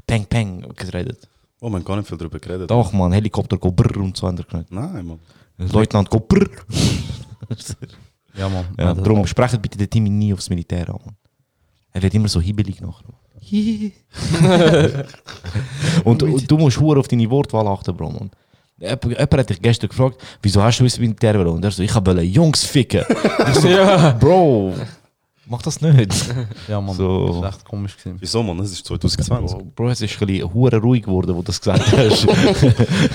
Peng Peng geredet. Oh, man gar nicht viel darüber geredet. Doch, man, Helikopter go brrr und so gehört. Nein, Mann. Leutnant go brrr. *laughs* Ja, Mann. Ja, das- darum sprecht bitte den Timmy nie aufs Militär an. Mann. Er wird immer so hibbelig nachher. und, *laughs* und du musst auf deine Wortwahl achten, Bro. Man. Jemand jemand hat dich gestern gefragt, wieso hast du ins Militär wollen? Und er so, ich wollte Jungs ficken. *laughs* Ich so, Bro, mach das nicht. *laughs* Ja, Mann, So. das ist echt komisch gewesen. Wieso, Mann? Es ist 2020. Bro, Bro, es ist ein bisschen hure ruhig geworden, wo du das gesagt *laughs* hast.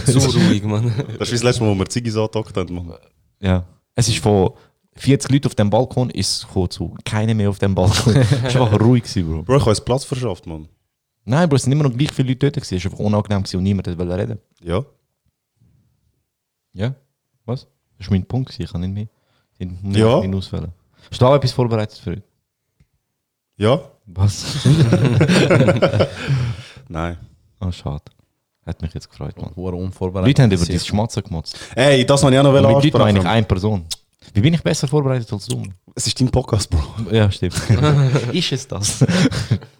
So ruhig, Mann. Das ist wie das letzte Mal, wo wir Ziggis angepackt haben, Mann. ja. Es ist von 40 Leuten auf dem Balkon, ist zu keiner mehr auf dem Balkon. Es war einfach ruhig, gewesen, Bro. Bro, ich habe uns Platz verschafft, Mann. Nein, Bro, es sind immer noch gleich viele Leute dort. gewesen. Es war einfach unangenehm gewesen und niemand wollte reden. Ja. Ja? Was? Das war mein Punkt, ich kann nicht mehr. Ich muss Ja. ihn auswählen. Hast du auch etwas vorbereitet für heute? Ja? Was? *laughs* Nein. Ah, schade. Hat mich jetzt gefreut, Mann. Hure unvorbereitet. Leute haben über dieses Schmatzen gemotzt. Ey, das wollte ich auch noch Und mit Leuten ansprechen. meine ich eine Person. Wie bin ich besser vorbereitet als du? Es ist dein Podcast, Bro. Ja, stimmt. *laughs* ist es das? *laughs*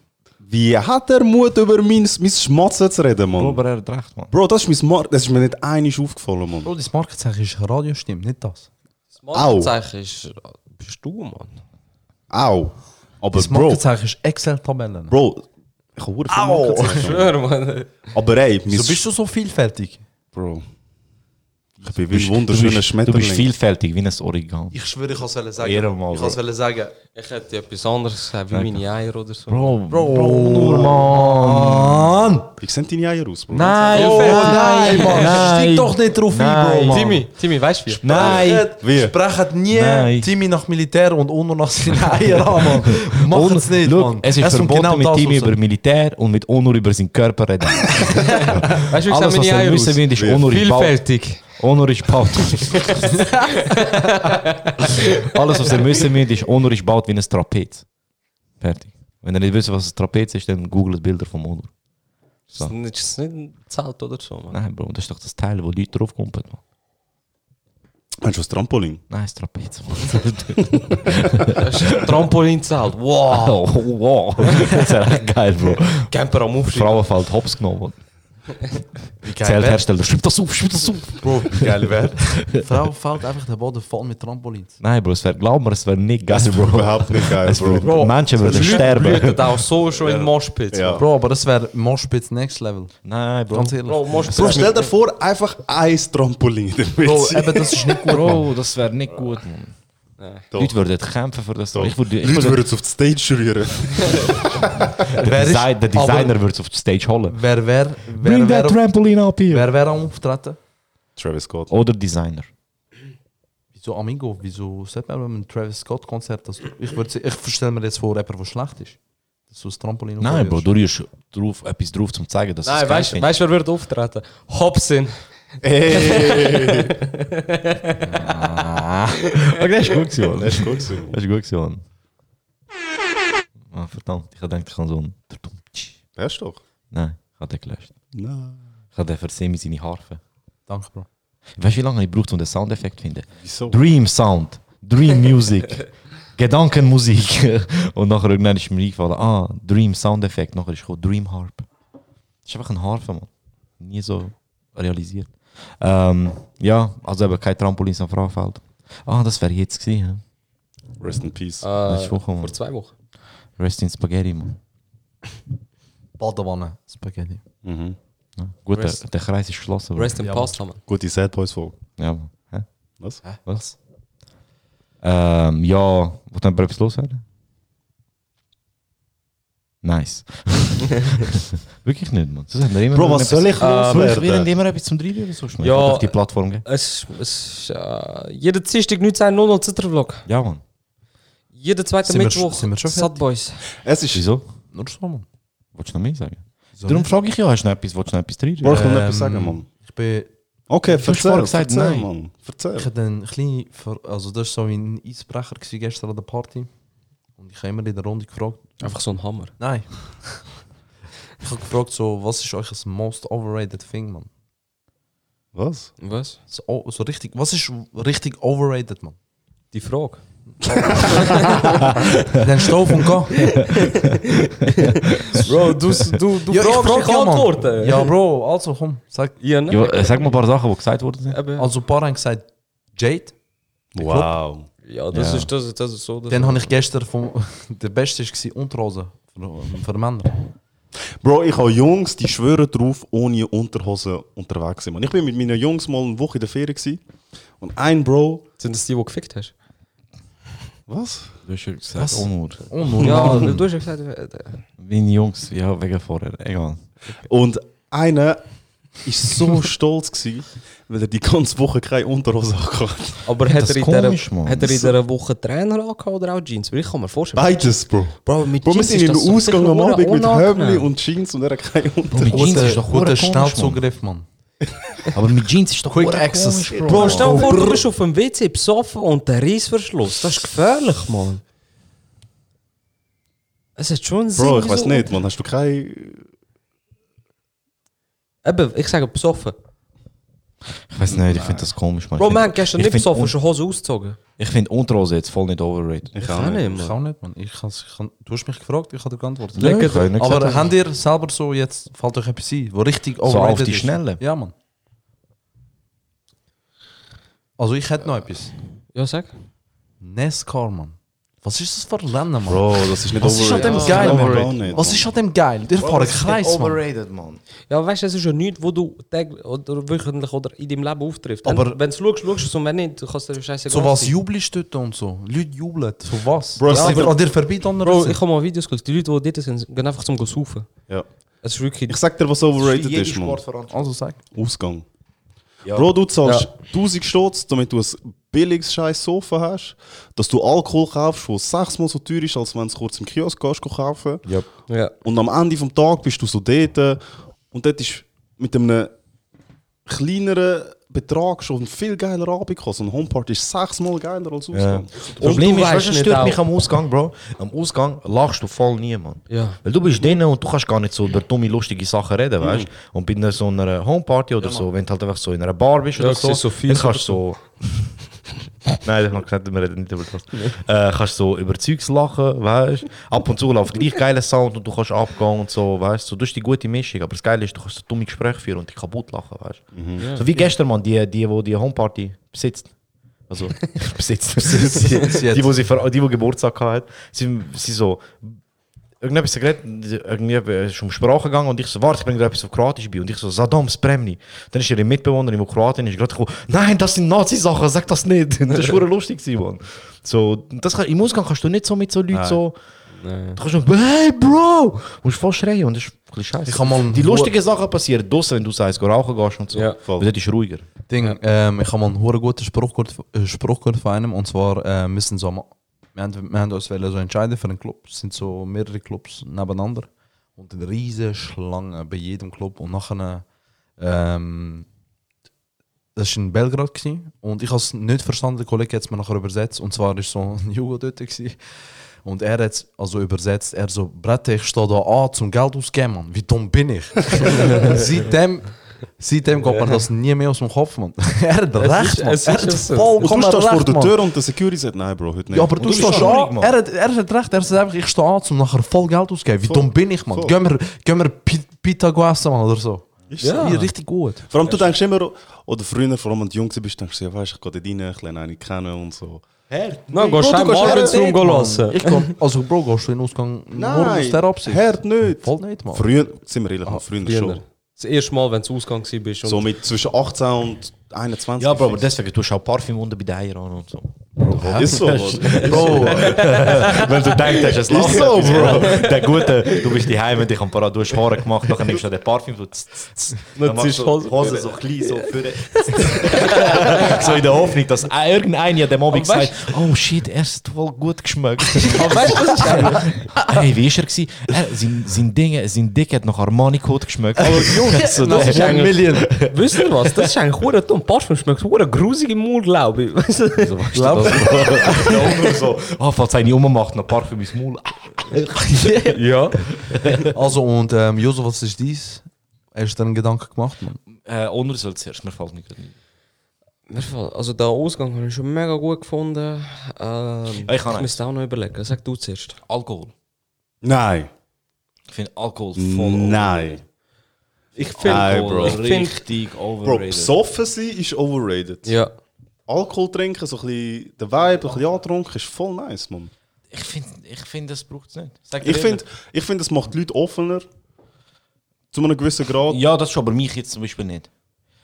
Wie hat er Mut, über mein, mein Schmatzen zu reden, Mann? Aber er hat recht, Mann. Bro, das ist, mein Mar das ist mir nicht einig aufgefallen, Mann. Bro, das Markenzeichen ist Radiostimme, nicht das. Das Markenzeichen ist, bist du, Mann. Au. Aber Das Bro, Markenzeichen ist Excel-Tabellen. Bro, ich habe Au. Markenzeichen. Schwör, Mann. Aber ey, mein So bist du so vielfältig. Bro. Ich bin Du wie bist, ein wunderschöner bist, du Schmetterling. bist vielfältig, wie ein Origami. Ich schwöre, ich kann es sagen. Ehrenmal, ich es sagen. Ich hätte etwas anderes gesagt, wie Danke. meine Eier oder so. Bro, Bro, Bro Mann. Wie sehen deine Eier aus, Bro? Nein, Oh, nein, nein, Mann. nein. Steig doch nicht drauf ein, Nein. Bro, Mann. Timmy, Timmy, weißt du wie? Nein. Wie? Sprechen nie Nein. Timmy nach Militär und Uno nach seinen Eiern an, Mann. Machen es nicht, Mann. Es ist kommt verboten, mit das Timmy über Militär und mit Onur über seinen Körper reden. *laughs* Weißt du, wie was meine er Eier aus? Vielfältig. Onur ist baut. Alles, was er wissen will, ist Onur ist baut wie ein Trapez. Fertig. Wenn ihr nicht wisst, was ein Trapez ist, dann googelt Bilder vom ist nicht- das ist nicht ein Zelt oder so, Mann. Nein, Bro, das ist doch das Teil, wo Leute draufkommen. Mann. Meinst du das Trampolin? Nein, das Trapez. *laughs* *laughs* Trampolinzelt. Wow. *laughs* Wow. Das wäre echt geil, Bro. Camper am Aufstieg. Frauenfeld hops genommen. Zelthersteller, schreib das auf, schreib das auf. Bro, wie geil wäre. Frau fällt einfach der Boden voll mit Trampolins. Nein, Bro, es wäre, glaub mir, es wäre nicht geil, Bro. Überhaupt nicht geil, Es Bro. würde, Menschen würden sterben. Auch so *laughs* schon in Moschpitz. Ja. Bro, aber das wäre Moshpits Next Level. Nein, Bro. Ganz ehrlich. Bro. Bro, stell dir vor, einfach ein Trampolin Bro, eben, das ist nicht gut. Bro, das wäre nicht gut, man. Doch. Leute würden kämpfen für das. Doch. Ich würde, ich Leute würde, würden es auf die Stage rühren. *laughs* *laughs* der, Design, der Designer würde es auf die Stage holen. Wer wäre wer, Bring that wer, trampoline up here. wer wär am Auftreten? Travis Scott. Oder Designer. Wieso Amigo? Wieso sagt man beim Travis Scott Konzert? Dass du, ich würd, ich stelle mir jetzt vor, jemand, der schlecht ist. Dass du das Trampolin Nein, Bro, du rührst drauf, etwas drauf, um zu zeigen, dass Nein, es weißt finde. du, wer wird auftreten? Hobson. Ey! Okay, *laughs* das ist gut gewesen, Mann. Das ist gut gewesen. Das ist gut gewesen, Mann. Ah, verdammt, ich gedacht, ich kann so einen... Weißt du doch. Nein, ich habe den gelöscht. Nein. Ich habe den für Semi seine Harfe. Danke, Bro. Weißt du, wie lange ich braucht, um den Soundeffekt zu finden? Wieso? Dream Sound, Dream Music, *laughs* Gedankenmusik. *laughs* Und nachher irgendwann ist mir eingefallen, ah, Dream Soundeffekt. Nachher ist gekommen, Dream Harp. Das ist einfach ein Harfe, man. Nie so realisiert. Ähm, ja, also eben kein Trampolin am Frauenfeld. Ah, das wäre jetzt gewesen. hä? Rest in Peace. Das ist Äh, Woche, Mann. vor zwei Wochen. Rest in Spaghetti, man. Badewanne, Spaghetti. Mhm. Ja. Gut, der, Rest- der Kreis ist geschlossen. Rest in Ja, Pasta, man. Gute Sad Boys Folge. Ja, man. Hä? Was? Was? Ähm, ja, wollt ihr etwas loswerden? Nice. *laughs* Wirklich nicht, man. Das haben wir immer Bro, noch was etwas- soll ich Bro, ich will loswerden? immer etwas zum Dreier oder so. Ja. auf die Plattform gehen. Es, es ist äh, jeden Dienstag 19.00 Zitter-Vlog. Ja, man. Jeden zweiten Sind wir Mittwoch sind wir schon Sad Boys. Es ist. Wieso? Nur so, Mann. Wolltest du noch mehr sagen? Darum frage ich ja, hast du noch etwas, willst du noch etwas drin? Bro, ich Ähm, etwas sagen, Mann. Ich bin... Okay, erzähl, gesagt, erzähl, nein. Mann. Ich Erzähl. hatte einen kleinen... Ver also das war so ein Eisbrecher gewesen gestern an der Party. Und ich habe immer in der Runde gefragt... Einfach so ein Hammer. Nein. ich habe gefragt so, was ist euch das most overrated thing, Mann? Was? Was? So, so richtig... Was ist richtig overrated, Mann? Die Frage. Dann steh auf und geh. Bro, du, du, du Ja, ich fragst, frag ich ja, Mann. antworten. Ja, Bro, also komm, sag. Ja, ne? Ja, sag mal ein paar Sachen, die gesagt worden sind. Also ein paar haben gesagt Jade. Wow. Ja, das, Ja. Ist, das, das ist so. Das Dann habe ich gestern vom... *laughs* Der beste war Unterhose. Für, für Männer. Bro, ich habe Jungs, die schwören drauf, ohne Unterhose unterwegs sind. Mann. Ich bin mit meinen Jungs mal eine Woche in der Ferien gewesen. und ein Bro. Sind das die, die du gefickt hast? Was? Du hast ja gesagt, Was? Onur. Unnormal. Ja, du hast ja gesagt. äh, Meine Jungs, ja, wegen vorher, egal. Und einer ist so *laughs* stolz gewesen, weil er die ganze Woche keine Unterhose hatte. Aber hat er, in komisch, dieser, Mann. hat er in dieser Woche Trainer angehabt oder auch Jeans? Weil ich kann mir vorstellen. Beides, Bro. Bro, mit Bro, wir Jeans sind in den so Ausgang am Abend mit. Höbli und Jeans und er hat keine Unterhose. mit Jeans ist doch Guter Schnellzugriff, Mann. Aber mit Jeans ist doch Quick access. komisch, Bro, stell dir vor, du bist auf dem WC besoffen und der Reissverschluss. Das ist gefährlich, Mann. Es hat schon Sinn. Bro, ich weiß nicht, man. Hast du keine. Eben, ich sage besoffen. Ich weiß nicht, ich finde das komisch, man. Bro, haben gestern ich nicht besoffen, schon Hose ausgezogen. Ich finde Unterhose jetzt voll nicht overrated. Ich Kann nicht, Ich kann nicht, Mann. Ich kann's, ich kann, du hast mich gefragt, ich habe dir geantwortet. Ja, ich Aber gesagt, habt ihr selber so jetzt, fällt euch etwas ein, wo richtig auf overrated die ist? Schnelle? Ja, Mann. Also ich hätte noch etwas. Ja, sag. NASCAR, Mann. Was ist das für ein Rennen, Mann? Bro, das ist nicht Was ist an dem overrated. geil, Das ist Mann? nicht, Was Mann. ist an dem geil? Der fahren Kreis, Mann. overrated, man. Ja, weißt du, es ist ja nichts, wo du täglich oder wöchentlich oder in deinem Leben auftriffst. Aber- wenn du schaust, schaust du es und wenn nicht, du kannst dir scheiße So was jubelst du dort und so? Leute jubeln. So was? Bro, ja, es aber an dir vorbei dann Bro, ich habe mal Videos geschaut. Die Leute, die dort sind, gehen einfach zum Saufen. Ja. Es ist wirklich. Ich sag dir, was overrated ist, man. Also sag. Ausgang. Bro, du zahlst 1000 Stutz, damit du ein billiges scheiß Sofa hast, dass du Alkohol kaufst, der sechsmal so teuer ist, als wenn du es kurz im Kiosk gehst, kaufen Ja. Und am Ende vom Tag bist du so dort und dort ist mit einem kleineren Betrag schon ein viel geiler Abend. So ein Homeparty ist sechsmal geiler als Ja. Ausgang. Das Problem du ist, weißt das nicht stört auch- mich am Ausgang, Bro. Am Ausgang lachst du voll nie, man. Ja. Weil du bist drinnen und du kannst gar nicht so über dumme, lustige Sachen reden, weißt du? Und bei einer, so einer Homeparty oder so, wenn du halt einfach so in einer Bar bist Ja, oder so, so viel dann kannst du so... *laughs* *laughs* Nein, ich habe gesagt, wir reden nicht über das. Äh, kannst so über Zeugs lachen, weißt Ab und zu läuft gleich geiler Sound und du kannst abgehen und so, weißt du. Du hast die gute Mischung, aber das Geile ist, du kannst so dumme Gespräche führen und dich kaputt lachen, weißt du. So wie gestern, Mann, die, die, die, die Homeparty besitzt. Also, *laughs* besitzt. die, die, sie, ver- die, die Geburtstag hat, sie, sie so. Irgendetwas geredet, irgendwie ist um Sprache gegangen und ich so, warte, ich bringe dir etwas auf Kroatisch bei. Und ich so, Saddam Spremni. Dann ist ihre Mitbewohnerin, die Kroatin ist, gerade gekommen, nein, das sind Nazi-Sachen, sag das nicht. *laughs* Das war lustig, gewesen, Mann. So, das kann, Im Ausgang kannst du nicht so mit so Leuten Nein. so. Du kannst so, hey Bro! Du musst voll schreien und das ist ein bisschen scheiße. Ich kann mal Die lustigen Sachen passieren draussen, wenn du sagst, geh rauchen gehst und so. Ja, Weil dort ist es ruhiger. Ding, ähm, ich habe mal einen hure guten Spruch gehört, Spruch gehört von einem und zwar äh, müssen so wir haben, wir haben uns so entscheiden für einen Club. Es sind so mehrere Clubs nebeneinander und eine riesige Schlange bei jedem Club und nachher ähm, das war in Belgrad gewesen, und ich habe es nicht verstanden, der Kollege hat es mir nachher übersetzt und zwar ist so ein *laughs* Junge dort gewesen. und er hat es also übersetzt, er so, Brette, ich stehe da an zum Geld ausgeben, Mann. wie dumm bin ich? *laughs* seitdem, seitdem geht mir das nie mehr aus dem Kopf, Mann. er hat recht, ist- es Er ist hat so. Und du stehst vor recht, der. Tür und der Security sagt, nein, Bro, heute nicht. Ja, aber Und du stehst an. Er hat, er hat recht, er sagt einfach, ich stehe an, um nachher voll Geld auszugeben. Wie Voll. dumm bin ich? Voll. Gehen wir, gehen wir Pi- Pita essen, Mann, oder so. Ist Ja, so. richtig gut. Vor allem, du denkst immer, oder früher, vor allem, wenn du jung bist, denkst du, ja, weißt du, ich gehe dort rein, ich lerne einen kennen und so. Nein, gehst du Room gehen lassen. Ich kann, also, Bro, gehst du in den Ausgang nur aus der Absicht? hört nicht. Voll nicht, Mann. Früher, sind wir ehrlich, Ah, früher, Früher. schon. Das erste Mal, wenn du Ausgang warst. bist und- So mit zwischen 18 und 21. Ja, Bro, aber deswegen tust du auch Parfüm unter bei den Eiern an und so. *laughs* Ist so. Bro, Wenn du denkst, hast du es lachen. so, Bro. Der Gute, du bist daheim und dich am Parad, du hast Haare gemacht, dann nimmst du den Parfüm, so tz, tz, tz. Dann machst du Hose- Hose so klein, so für *laughs* So in der Hoffnung, dass irgendeiner dem Abend sagt, oh shit, er ist voll gut geschmeckt. *laughs* Aber weißt du, das ist hey, wie ist er gewesen? Er, sein, sein, Ding, sein Dick hat nach Armani-Code geschmeckt. Aber so, das ist ist eigentlich- Million. Wisst ihr was? Das ist eigentlich hure dumm. Parfüm schmeckt hure grusig im Mund, glaube ich. *laughs* Weißt du? so, weißt du, das, *laughs* ja, nur so, oh, falls einer ummacht, noch Parfüm ins Maul. *laughs* ja. Also, und ähm, Josef, was ist dies? Hast du dir einen Gedanken gemacht, Mann? Äh, Onur soll zuerst, mir fällt nicht. Also der Ausgang habe ich schon mega gut gefunden. Ähm, Ich kann ich müsste auch noch überlegen. Sag du zuerst. Alkohol. Nein. Ich finde Alkohol voll Nein. Ich finde, Bro. ich finde, richtig Bro, overrated. besoffen sein ist overrated. ja. Alkohol trinken, so ein bisschen, der Vibe, ein bisschen antrunken, ist voll nice, man. ich finde, ich find, das braucht es nicht. Ich finde, ich find, das macht die Leute offener. Zu einem gewissen Grad. Ja, das schon, aber mich jetzt zum Beispiel nicht.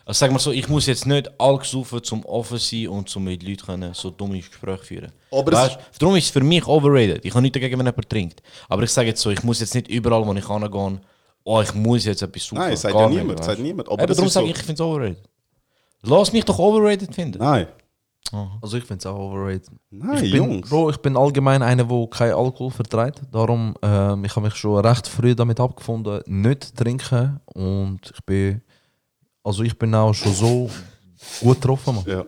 Also sag mal so, ich muss jetzt nicht Alk saufen, zum offen sein und zum mit Leuten können, so dumme Gespräche führen. Aber es- weißt, darum ist es für mich overrated. Ich kann nichts dagegen, wenn jemand trinkt. Aber ich sage jetzt so, ich muss jetzt nicht überall, wo ich hingehe, oh, ich muss jetzt etwas saufen. Nein, sagt ja niemand, sagt niemand. Aber Aber das darum sage so- ich, ich finde es overrated. Lass mich doch overrated finden. Nein. Also, ich finde es auch overrated. Nein, ich bin, Jungs. Bro, ich bin allgemein einer, der kein Alkohol verträgt. Darum, ähm, ich habe mich schon recht früh damit abgefunden, nicht zu trinken. Und ich bin, also ich bin auch schon so gut getroffen, Mann. Ja.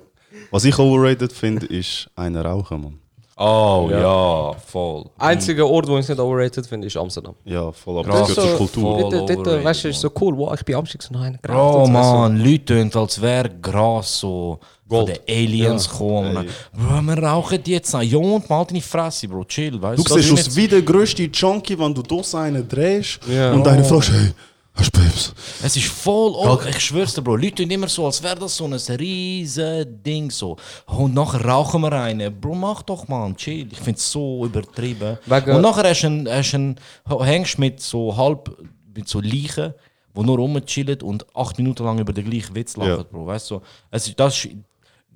Was ich overrated finde, ist eine rauchen, man. Oh ja, voll. Einziger Ort, wo ich es nicht overrated finde, ist Amsterdam. Ja, voll. Aber das gehört zur Kultur. Dort, weißt du, ist so cool. Wow, ich bin Amsterdam Bro, man, Leute tun, als wäre Gras so von den Aliens gekommen. Ey. Bro, wir rauchen jetzt an. Ja, und mal deine Fresse, Bro, chill, weißt Du Das siehst ist aus wie der grösste Junkie, wenn du das einen drehst Ja. und deine fragst, hey, hast du Babes? Es ist voll, oh, ich schwör's dir, Bro. Leute tun immer so, als wäre das so ein riesen Ding so. Und nachher rauchen wir einen. Bro, mach doch mal, chill. Ich find's so übertrieben. Wegen- und nachher hast du einen, hast einen, hängst mit so halb, mit so Leichen, die nur rumchillen und acht Minuten lang über den gleichen Witz lachen, Ja. Bro. Weißt du, es ist, das ist,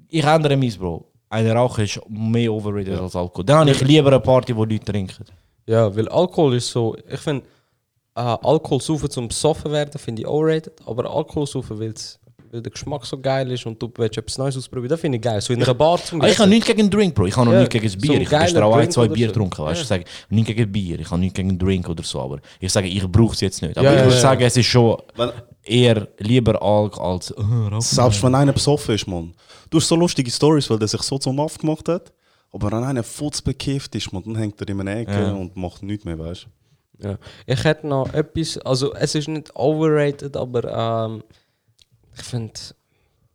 ich ändere mich, Bro. Ein Rauchen ist mehr overrated als Alkohol. Dann habe ich lieber eine Party, wo Leute trinken. Ja, weil Alkohol ist so. Ich finde, äh, Alkohol saufen zum besoffen werden, finde ich overrated. Aber Alkohol saufen, weil der Geschmack so geil ist und du willst etwas Neues ausprobieren, das finde ich geil. So in einer Bar zum Ah, ich habe nichts gegen Drink, Bro. Ich habe noch Ja, nichts gegen das Bier. so ich habe gestern auch ein, zwei Bier so. getrunken. Weißt? Ja. Ich sage nichts gegen Bier. Ich habe nichts gegen Drink oder so. Aber ich sage, ich brauche es jetzt nicht. Aber Ja, ich ja, würde ja. sagen, es ist schon Wenn- eher lieber Alk als. Rauchen. Selbst wenn einer besoffen ist, man. Du hast so lustige Stories, weil der sich so zum Aff gemacht hat. Aber wenn einer futz bekifft ist, man, dann hängt er in einer Ecke Ja. und macht nichts mehr, weißt du? Ja. Ich hätte noch etwas, also es ist nicht overrated, aber ähm, ich finde,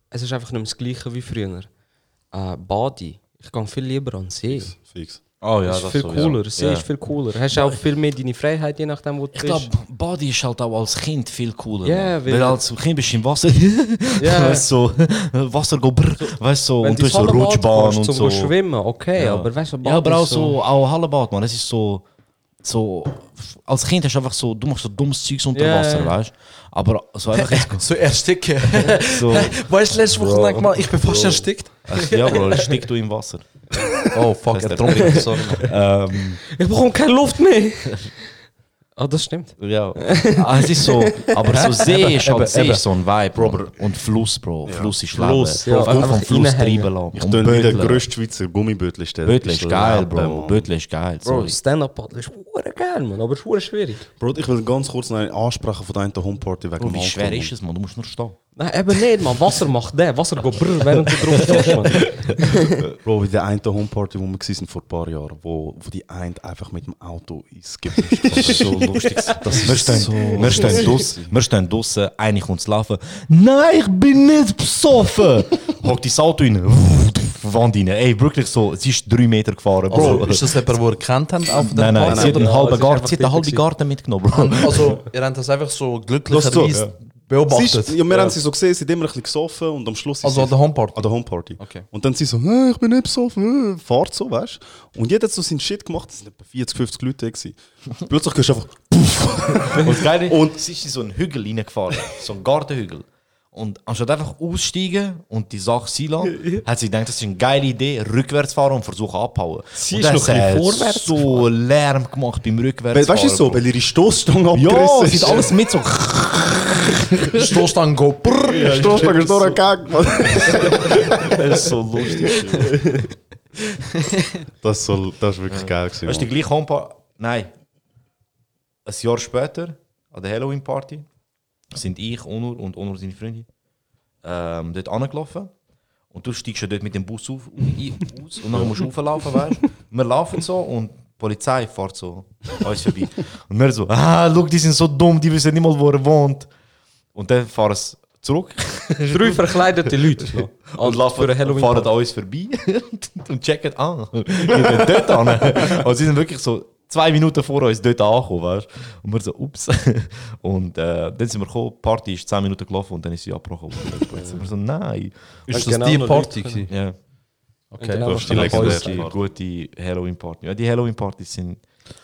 es ist einfach nicht mehr das gleiche wie früher. äh, Body. Ich gehe viel lieber an den See. Fix. Oh das ist viel cooler. See ist viel cooler. Hast du auch viel mehr deine Freiheit, je nachdem, wo du Ich bist. glaube, Body ist halt auch als Kind viel cooler. Ja, Mann. weil- weil als Kind bist du im Wasser. *laughs* Ja. weißt du, so, *laughs* Wasser go brr, weißt du, so, Wenn und du hast so Rutschbahn und zum so. schwimmen, okay, Ja. aber weißt du, Ja, aber auch ist so, auch Hallenbad, man. Das ist so, so, als Kind hast du einfach so, du machst so dummes Zeugs unter Ja, Wasser, weißt du? Aber so einfach jetzt, So ersticken. so, weißt du, letzte Woche Bro. denk mal, ich bin fast erstickt. also, ja, Bro, stick du im Wasser. Oh fuck, er der- Sorry. Ähm, Ich bekomme keine Luft mehr. *laughs* Ah, das stimmt. ja. Ah, es ist so, aber so See ist halt, See ist so ein Vibe, Bro. Und Fluss, Bro. Fluss ist Leben. Fluss, Bro, ja. einfach vom Fluss treiben lassen. Ich Und tue wie der grösste Schweizer Gummibötel stellen. Bödel ist geil, Bro. Bro. Bödel ist geil. Bro. Stand-Up-Paddle ist hure geil, man, aber es ist hure schwierig. Bro, ich will ganz kurz noch einen ansprechen von deiner Homeparty wegen Bro, wie schwer ist es, man? Du musst nur stehen. Nein, eben nicht, man. Wasser macht der. Wasser geht brr, während du drauf stehst, man. *laughs* Bro, wie der eine Homeparty, wo wir waren vor ein paar Jahren, wo, wo die eine einfach mit dem Auto ins Gebüsch *laughs* Das ist so lustig. Das wir ist stehen, so wir stehen draussen, wir stehen draussen, eine kommt zu laufen. Nein, ich bin nicht besoffen! *laughs* Hockt ins Auto rein, Wand rein. Ey, wirklich so, sie ist drei Meter gefahren, Bro. Also, ist das jemand, den ihr kennt habt auf der nein, nein, Party? sie hat einen nein, halben Garten, sie hat einen halben. Garten mitgenommen, Bro. Also, ihr habt das einfach so Das glücklicherweise Sie beobachtet. ist, ja, wir haben sie so gesehen, sie sind immer ein bisschen gesoffen und am Schluss Also an sie der Homeparty. an der Homeparty. Okay. Und dann sie so, «Äh, ich bin nicht besoffen, äh, fahrt so, weißt du? Und jeder hat so seinen Shit gemacht, es sind etwa 40, 50 Leute da gewesen. Plötzlich gehst du einfach, *laughs* Geile, Und- und sie ist in so einen Hügel reingefahren, so einen Gartenhügel. Und anstatt einfach aussteigen und die Sache sein lassen, hat sie gedacht, das ist eine geile Idee, rückwärts fahren und versuchen abhauen. Sie und ist das noch ein vorwärts so Lärm gemacht beim Rückwärtsfahren. weißt du so, weil ihre Stoßstange Ja, abgerissen sie hat alles mit so. Stoßstange go. Brrr. Ja, Stoßstange ist Mann. *laughs* Das ist so lustig. *laughs* Das, soll, das ist wirklich geil gewesen. Weißt du, die gleiche Homeparty? Nein. Ein Jahr später, an der Halloween-Party, sind ich, Onur und Onur seine Freundin ähm, dort angelaufen. Und du steigst ja dort mit dem Bus auf, *laughs* ein- aus und dann musst du rauflaufen, weißt du? Wir laufen so und die Polizei fährt so uns vorbei. Und wir so, ah, schau, die sind so dumm, die wissen nicht mal, wo er wohnt. Und dann fahren sie zurück *laughs* Drei verkleidete Leute. noch. und laufen, für Halloween fahren an uns vorbei *laughs* und checken an. Wir gehen dort an. Und sie sind wirklich so zwei Minuten vor uns dort angekommen, weißt du? Und wir so, ups. *laughs* Und äh, dann sind wir gekommen, die Party ist zehn Minuten gelaufen und dann ist sie abgebrochen. worden. *laughs* Jetzt sind wir so, nein. Ist Genau das die noch Party gewesen? Ja, Okay. Genau, Das ist die legendäre gute, Halloween-Party. Ja, die Halloween-Partys sind,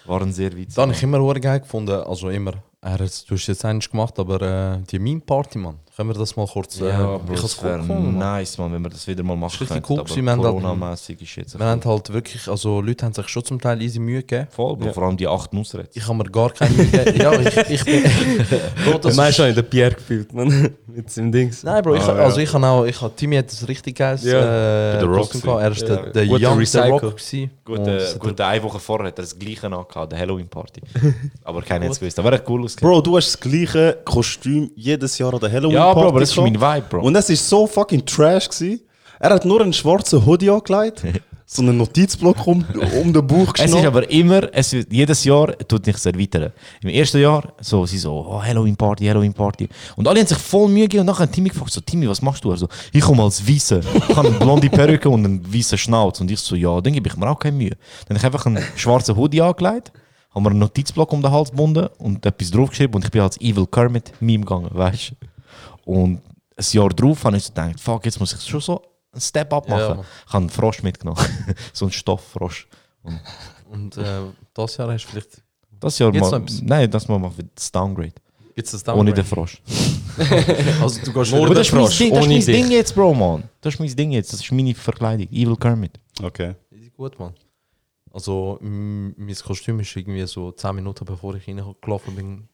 waren sehr witzig. Das habe ich immer geil gefunden. Also immer. Er hat, du hast jetzt eins gemacht, aber äh, die Meme-Party, Mann. Können wir das mal kurz. Äh, ja, ich Bro, habe es wäre nice, man, wenn wir das wieder mal machen richtig könnten. cool aber gewesen. Wir halt- Corona-mässig ist jetzt... Wir haben halt wirklich, also Leute haben sich schon zum Teil easy Mühe gegeben. voll, Bro, vor allem die acht Nusret. Ich habe mir gar keine Mühe gegeben. ja, ich, ich bin. *laughs* Bro, das Du meinst ist, schon in der Pierre gefühlt, man. *laughs* Mit seinem Dings. Nein, Bro, ich, Ah, also ja. ich habe auch, ich habe, Timmy hat das richtig geiles Ja. äh, The Rock. Er ist Ja. der, der Young Recycle. Rock gewesen. Gut, Und äh, es hat gut eine Woche vorher hat er das gleiche angehabt, der Halloween-Party. *laughs* Aber keiner hat es gewusst. Aber er hat cool ausgesehen. Bro, du hast das gleiche Kostüm jedes Jahr an der Halloween Ja. Bro, aber das ist mein Vibe, Bro. Und es ist so fucking trash gewesen. Er hat nur einen schwarzen Hoodie angelegt, *laughs* so einen Notizblock um, um den Bauch Es ist aber immer, es jedes Jahr tut sich erweitern. Im ersten Jahr, so, sie so, oh, Halloween Party, Halloween Party. Und alle haben sich voll Mühe gegeben und nachher hat Timmy gefragt, so, Timmy, was machst du? Also, ich komme als Weisse. Ich habe eine blonde Perücke und einen weißen Schnauz. Und ich so, ja, dann gebe ich mir auch keine Mühe. Dann habe ich einfach einen schwarzen Hoodie angelegt, habe mir einen Notizblock um den Hals gebunden und etwas draufgeschrieben und ich bin als Evil Kermit Meme gegangen, weißt du? Und ein Jahr drauf habe ich so gedacht, fuck, jetzt muss ich schon so einen Step-Up Ja, machen. Mann. ich habe einen Frosch mitgenommen. *laughs* so einen Stofffrosch. Und äh, das Jahr hast du vielleicht. Das Jahr mal, nein, das mal machen wir das Downgrade. Das Ohne den Frosch. *laughs* Also du gehst Nur ist mein, Frosch, Ding, das ist mein dich. Ding jetzt, Bro, man. Das ist mein Ding jetzt. Das ist meine Verkleidung. Evil Kermit. Okay. Easy gut, Mann. Also, mein Kostüm ist irgendwie so 10 Minuten bevor ich reingelaufen bin,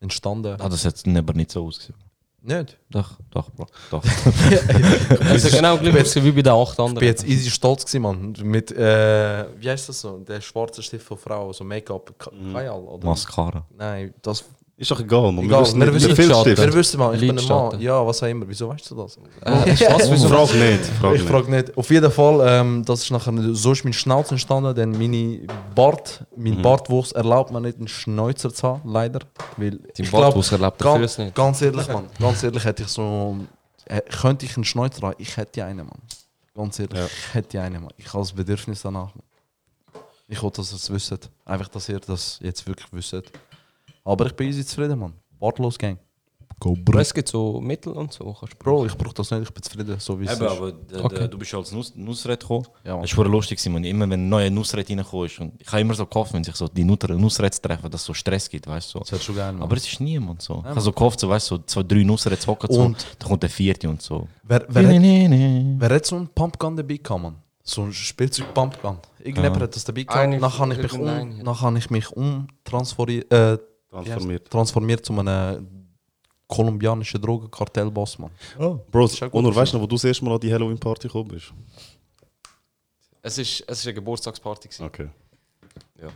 entstanden. Ah, das hat aber nicht so ausgesehen. Nicht? Doch, doch, Bro. Doch. *laughs* Ist genau gleich ausgesehen wie bei den acht Ich bin anderen. jetzt easy stolz gewesen, Mann. Mit, äh, wie heißt das so? Der schwarze Stift von Frau, so Make-up. Ka- Kajal, oder? Mascara. Nein, das. Ist doch egal, man. Egal, wir wissen, Lidschatten. wir wissen mal, ich bin ein. Mann. Ja, was auch immer. Wieso weißt du das? Äh, was, wieso? Frag nicht. Frag ich frage nicht. Auf jeden Fall, ähm, das ist nachher, so ist mein Schnauz entstanden, denn meine Bart, mein Mhm. Bartwuchs erlaubt mir nicht einen Schnäuzer zu haben, leider. Weil Dein Bartwuchs erlaubt dafür ganz, es nicht. ganz ehrlich, Mann, ganz ehrlich hätte ich so, könnte ich einen Schnäuzer haben, ich hätte einen, Mann. Ganz ehrlich, ich hätte eine, Mann. Ich habe das Bedürfnis danach. Mann. Ich wollte, dass ihr es wisst. Einfach, dass ihr das jetzt wirklich wisst. Aber ich bin easy zufrieden, Mann. Bartlos Gang. Go, Aber es gibt so Mittel und so. Kannst du Bro, ich brauche das nicht, ich bin zufrieden, so wie es Eben, ist. aber d- Okay. d- du bist als Nus Nusret gekommen. Ja, Mann. das war lustig, gewesen, man. immer wenn ein neuer Nusret reingekommen ist. Und ich habe immer so gehofft, wenn sich so die Nut- Nusrets treffen, dass es so Stress gibt, weißt du. So. Das schon geil, Mann. Aber es ist niemand so. ich habe so gehofft, so, weißt du, so zwei, drei Nusrets hocken so, Und- dann kommt der vierte und so. Wer, wer, hat, Wer wer hat so einen Pumpgun dabei gehabt, Mann? So ein Spielzeug-Pumpgun. Irgendjemand Ja. hat das dabei gehabt. Eine- Nachher habe ich mich irgendein- um, nachher habe ich mich umtransferiert, äh, Transformiert. transformiert zu einem kolumbianischen Drogenkartellboss, Mann. Bro, ist auch gut Onur, weißt du noch, wo du das erste Mal an die Halloween-Party gekommen bist? Es ist, es ist eine Geburtstagsparty. Gewesen. Okay. Ja.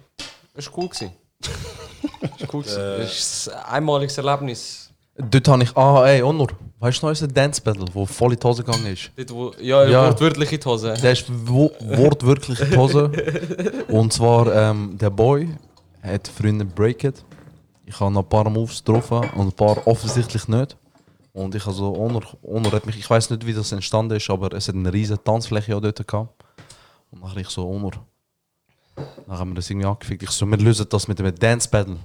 Es war cool. Gewesen. *laughs* es war cool. gewesen. Es ist ein einmaliges Erlebnis. Dort habe ich, ah, ey, Onur, weißt du noch unser Dance Battle, wo voll in die Hose gegangen ist? Dort, wo, ja, Ja. wortwörtlich in die Hose. Der ist wo, wortwörtlich in die Hose. *laughs* Und zwar, ähm, der Boy hat Freunde breaket. Ich habe noch ein paar Moves getroffen und ein paar offensichtlich nicht. Und ich also, Onur, Onur hat mich, ich weiß nicht, wie das entstanden ist, aber es hat eine riesige Tanzfläche auch dort gehabt. Und nachher ich so, Onur. Dann haben wir das irgendwie angefickt. Ich so, wir lösen das mit einem Dance Battle.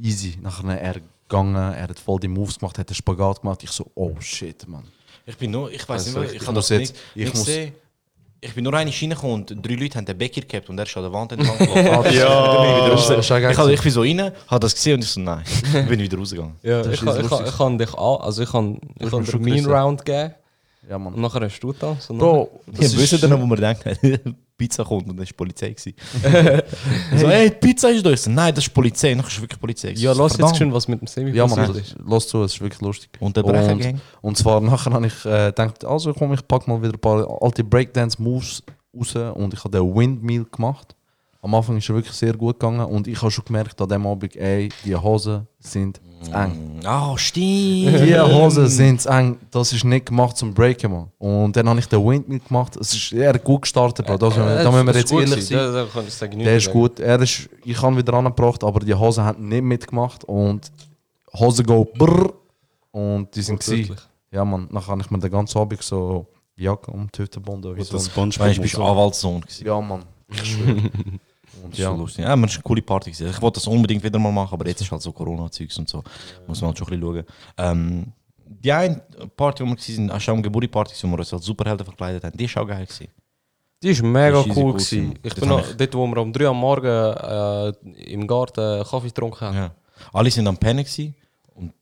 Easy. Nachher er gegangen, er hat voll die Moves gemacht, hat einen Spagat gemacht. Ich so, oh shit, man. Ich bin nur, ich weiß Also, nicht, mehr, ich ich, kann das jetzt- nicht, ich nicht muss- sehen. Ich bin nur eine reingekommen und drei Leute haben den Becker gehabt und er ist an der Wand entlang *laughs* gelaufen. Ja, dann bin ich wieder geil ich, ich bin so rein, habe das gesehen und ich so, nein. *laughs* Bin ich wieder rausgegangen. Ja, ich, ich, ich kann dich an, also ich kann, ich hast kann mir den schon Mean gerissen. Round geben Ja, und man. nachher hast du das. und Bro, Wir wissen dann, wo wir denken, *laughs* Pizza kommt und dann ist die Polizei. gewesen. *laughs* so, hey, die Pizza ist da. Ich so, nein, das ist Polizei. Dann ist wirklich Polizei. Ja, lass jetzt schön, was mit dem Semi Ja, man, passiert ist. lass zu, es ist wirklich lustig. Und der Brechergang? Und, und zwar nachher habe ich äh, gedacht, also komm, ich pack mal wieder ein paar alte Breakdance-Moves raus und ich habe den Windmill gemacht. Am Anfang ist er wirklich sehr gut gegangen und ich habe schon gemerkt an dem Abend, ey, die Hosen sind zu eng. Ah, stimmt. Die Hosen sind zu eng, das ist nicht gemacht zum Breaken, man. Und dann habe ich den Windmill gemacht, es ist eher gut gestartet, Bro. Das, da müssen wir jetzt ehrlich sein. Da, da ich Der ist gut. Er ist, ich habe ihn wieder angebracht, aber die Hosen haben nicht mitgemacht. Und Hosen go brrr. Und die sind gsi. Ja, man, dann habe ich mir den ganzen Abend so Jacke um die Hüfte gebunden. So das Spongebob. Bist so. Anwaltssohn. ja, man. Ich schwöre. *laughs* Und Das ist ja, schon lustig. Ja, es war eine coole Party. gewesen. Ich wollte das unbedingt wieder mal machen, aber jetzt ist halt so Corona-Zeugs und so. Muss man halt schon ein bisschen schauen. Ähm, die eine Party, wo wir waren, war auch eine Geburtstagsparty, wo wir uns als Superhelden verkleidet haben, die war auch geil. Gewesen. Die ist mega Die ist cool. gewesen. Ich Das bin noch, ich- dort, wo wir um 3 Uhr am Morgen äh, im Garten Kaffee getrunken haben. Ja. Alle sind am gewesen und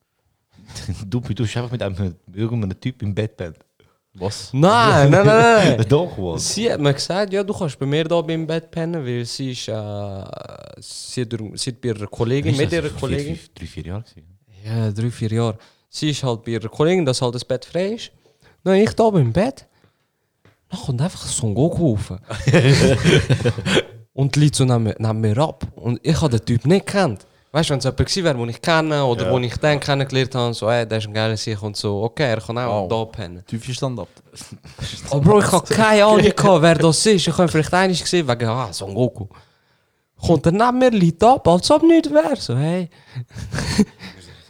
*laughs* du, du bist einfach mit einem irgendeinem Typ im Bett pennt. Was? Nein, nein, nein, nein. *laughs* Doch, was? Sie hat mir gesagt, ja, du kannst bei mir da beim Bett pennen, weil sie ist, äh, sie, hat, sie hat bei ihrer Kollegin, mit ihrer Kollegin, Vier, drei, vier Jahre gewesen. ja, drei, vier Jahre, sie ist halt bei ihrer Kollegin, dass halt das Bett frei ist. Dann ich da beim Bett, dann kommt einfach Son Goku rauf. *laughs* und liegt so mir- neben mir ab. Und ich habe den Typ nicht kennt. Weißt du, wenn es jemand gewesen wäre, den ich kenne oder Ja. wo ich den kennengelernt habe, so, ey, der ist ein geiler Sieg und so, okay, er kann auch Wow. da pennen. Typische Stand-up. Oh Bro, ich habe *laughs* keine Ahnung, gehabt, wer das ist. Ich habe vielleicht einmal gesehen, wegen, ah, Son Goku. Kommt er neben mir, liegt ab, als ob nichts wäre. So, hey.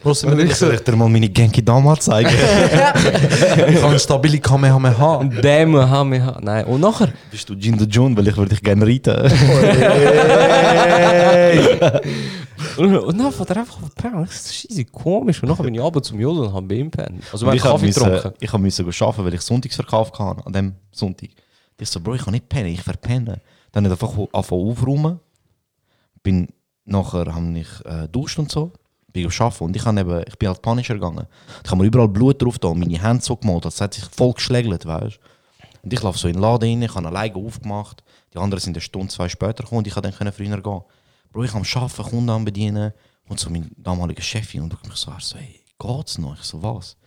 Bro, sind wir Ich nicht soll dir mal meine Genki Dama zeigen. *laughs* Ich habe stabile Kamehameha. Wir. Nein, und nachher. Bist du Jindo June, weil ich würde dich gerne reiten. Und, *laughs* und dann fährt er einfach auf. Das ist easy komisch. Und nachher bin ich abends zum Jodeln und habe bei ihm pennen. Also, wir ich habe Kaffee müssen, getrunken. ich habe müssen arbeiten, weil ich Sonntagsverkauf hatte, an dem Sonntag. Ich so, Bro, ich kann nicht pennen, ich verpenne. Dann habe ich einfach angefangen aufräumen. Bin nachher habe ich äh, duscht und so. Bin arbeiten und ich, eben, ich bin als Punisher gegangen. Ich habe mir überall Blut drauf da und meine Hände so gemalt, das hat sich voll geschlägelt, weißt Und ich laufe so in den Laden rein, ich habe alleine aufgemacht. Die anderen sind eine Stunde, zwei später gekommen und ich konnte dann früher gehen. Bro, ich am Arbeiten, Kunden am bedienen und so mein damaliger Chefin und mich so so, hey, geht's noch? Ich so, was?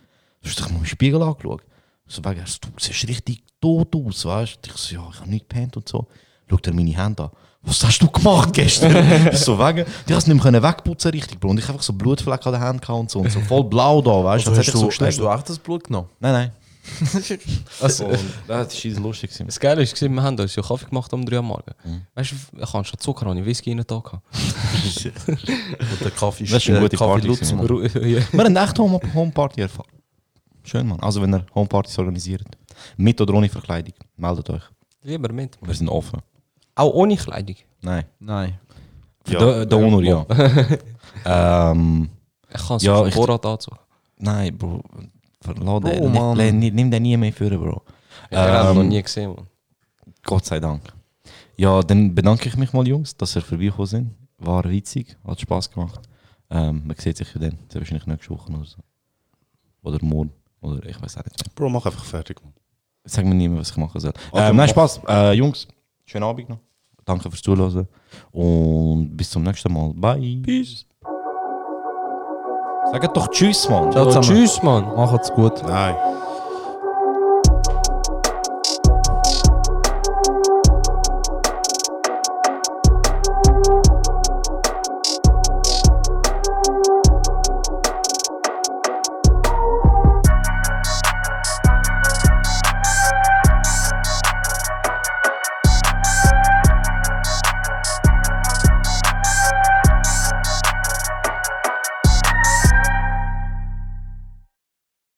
Du hast dich mal im Spiegel angeschaut. So, wegen, du siehst richtig tot aus, weißt du? Ich so, ja, ich habe nicht gepennt und so. Schaut er meine Hände an. Was hast du gemacht gestern? *laughs* Ich so, wegen, die hast nicht mehr wegputzen richtig, Bro. Und ich einfach so Blutflecken an den Händen gehabt und so. Und so voll blau da, weißt Also hast, du, so hast du echt das Blut genommen? Nein, nein. *laughs* Also, Und das ist scheiße lustig. gewesen. das Geile ist, wir haben uns ja Kaffee gemacht um 3 Uhr morgen. Mhm. Weißt du, ich habe schon Zucker und Whisky rein da gehabt. *laughs* Und der Kaffee Das ist eine äh, gute Kaffee Party Lutz, gewesen, Mann. *laughs* ja. Wir haben echt Home Homeparty erfahren. Schön, Mann. Also, wenn ihr Homepartys organisiert. Mit oder ohne Verkleidung. Meldet euch. Lieber mit. Wir sind offen. Auch ohne Kleidung. Nein. Nein. Für Ja. den, den Honor, ja. ähm, Ich kann es Ja, Vorrat anziehen. nein, Bro. Verlass Bro, den. Mann. Nimm, nimm, nimm den nie mehr führen, Bro. Ich habe Ähm, noch nie gesehen, man. Gott sei Dank. Ja, dann bedanke ich mich mal, Jungs, dass ihr vorbeigekommen sind. War witzig, hat Spaß gemacht. Ähm, man sieht sich ja dann, sehr wahrscheinlich nächste Woche oder so. Oder morgen. Oder ich weiß auch nicht mehr. Bro, mach einfach fertig. Sag mir nie mehr, was ich machen soll. Also, ähm, nein, Spaß. Äh, Jungs, schönen Abend noch. Danke fürs Zuhören. Und bis zum nächsten Mal. Bye. Peace. Sagt doch Tschüss, Mann. Ciao zusammen. tschüss, Mann. Macht's gut. Nein.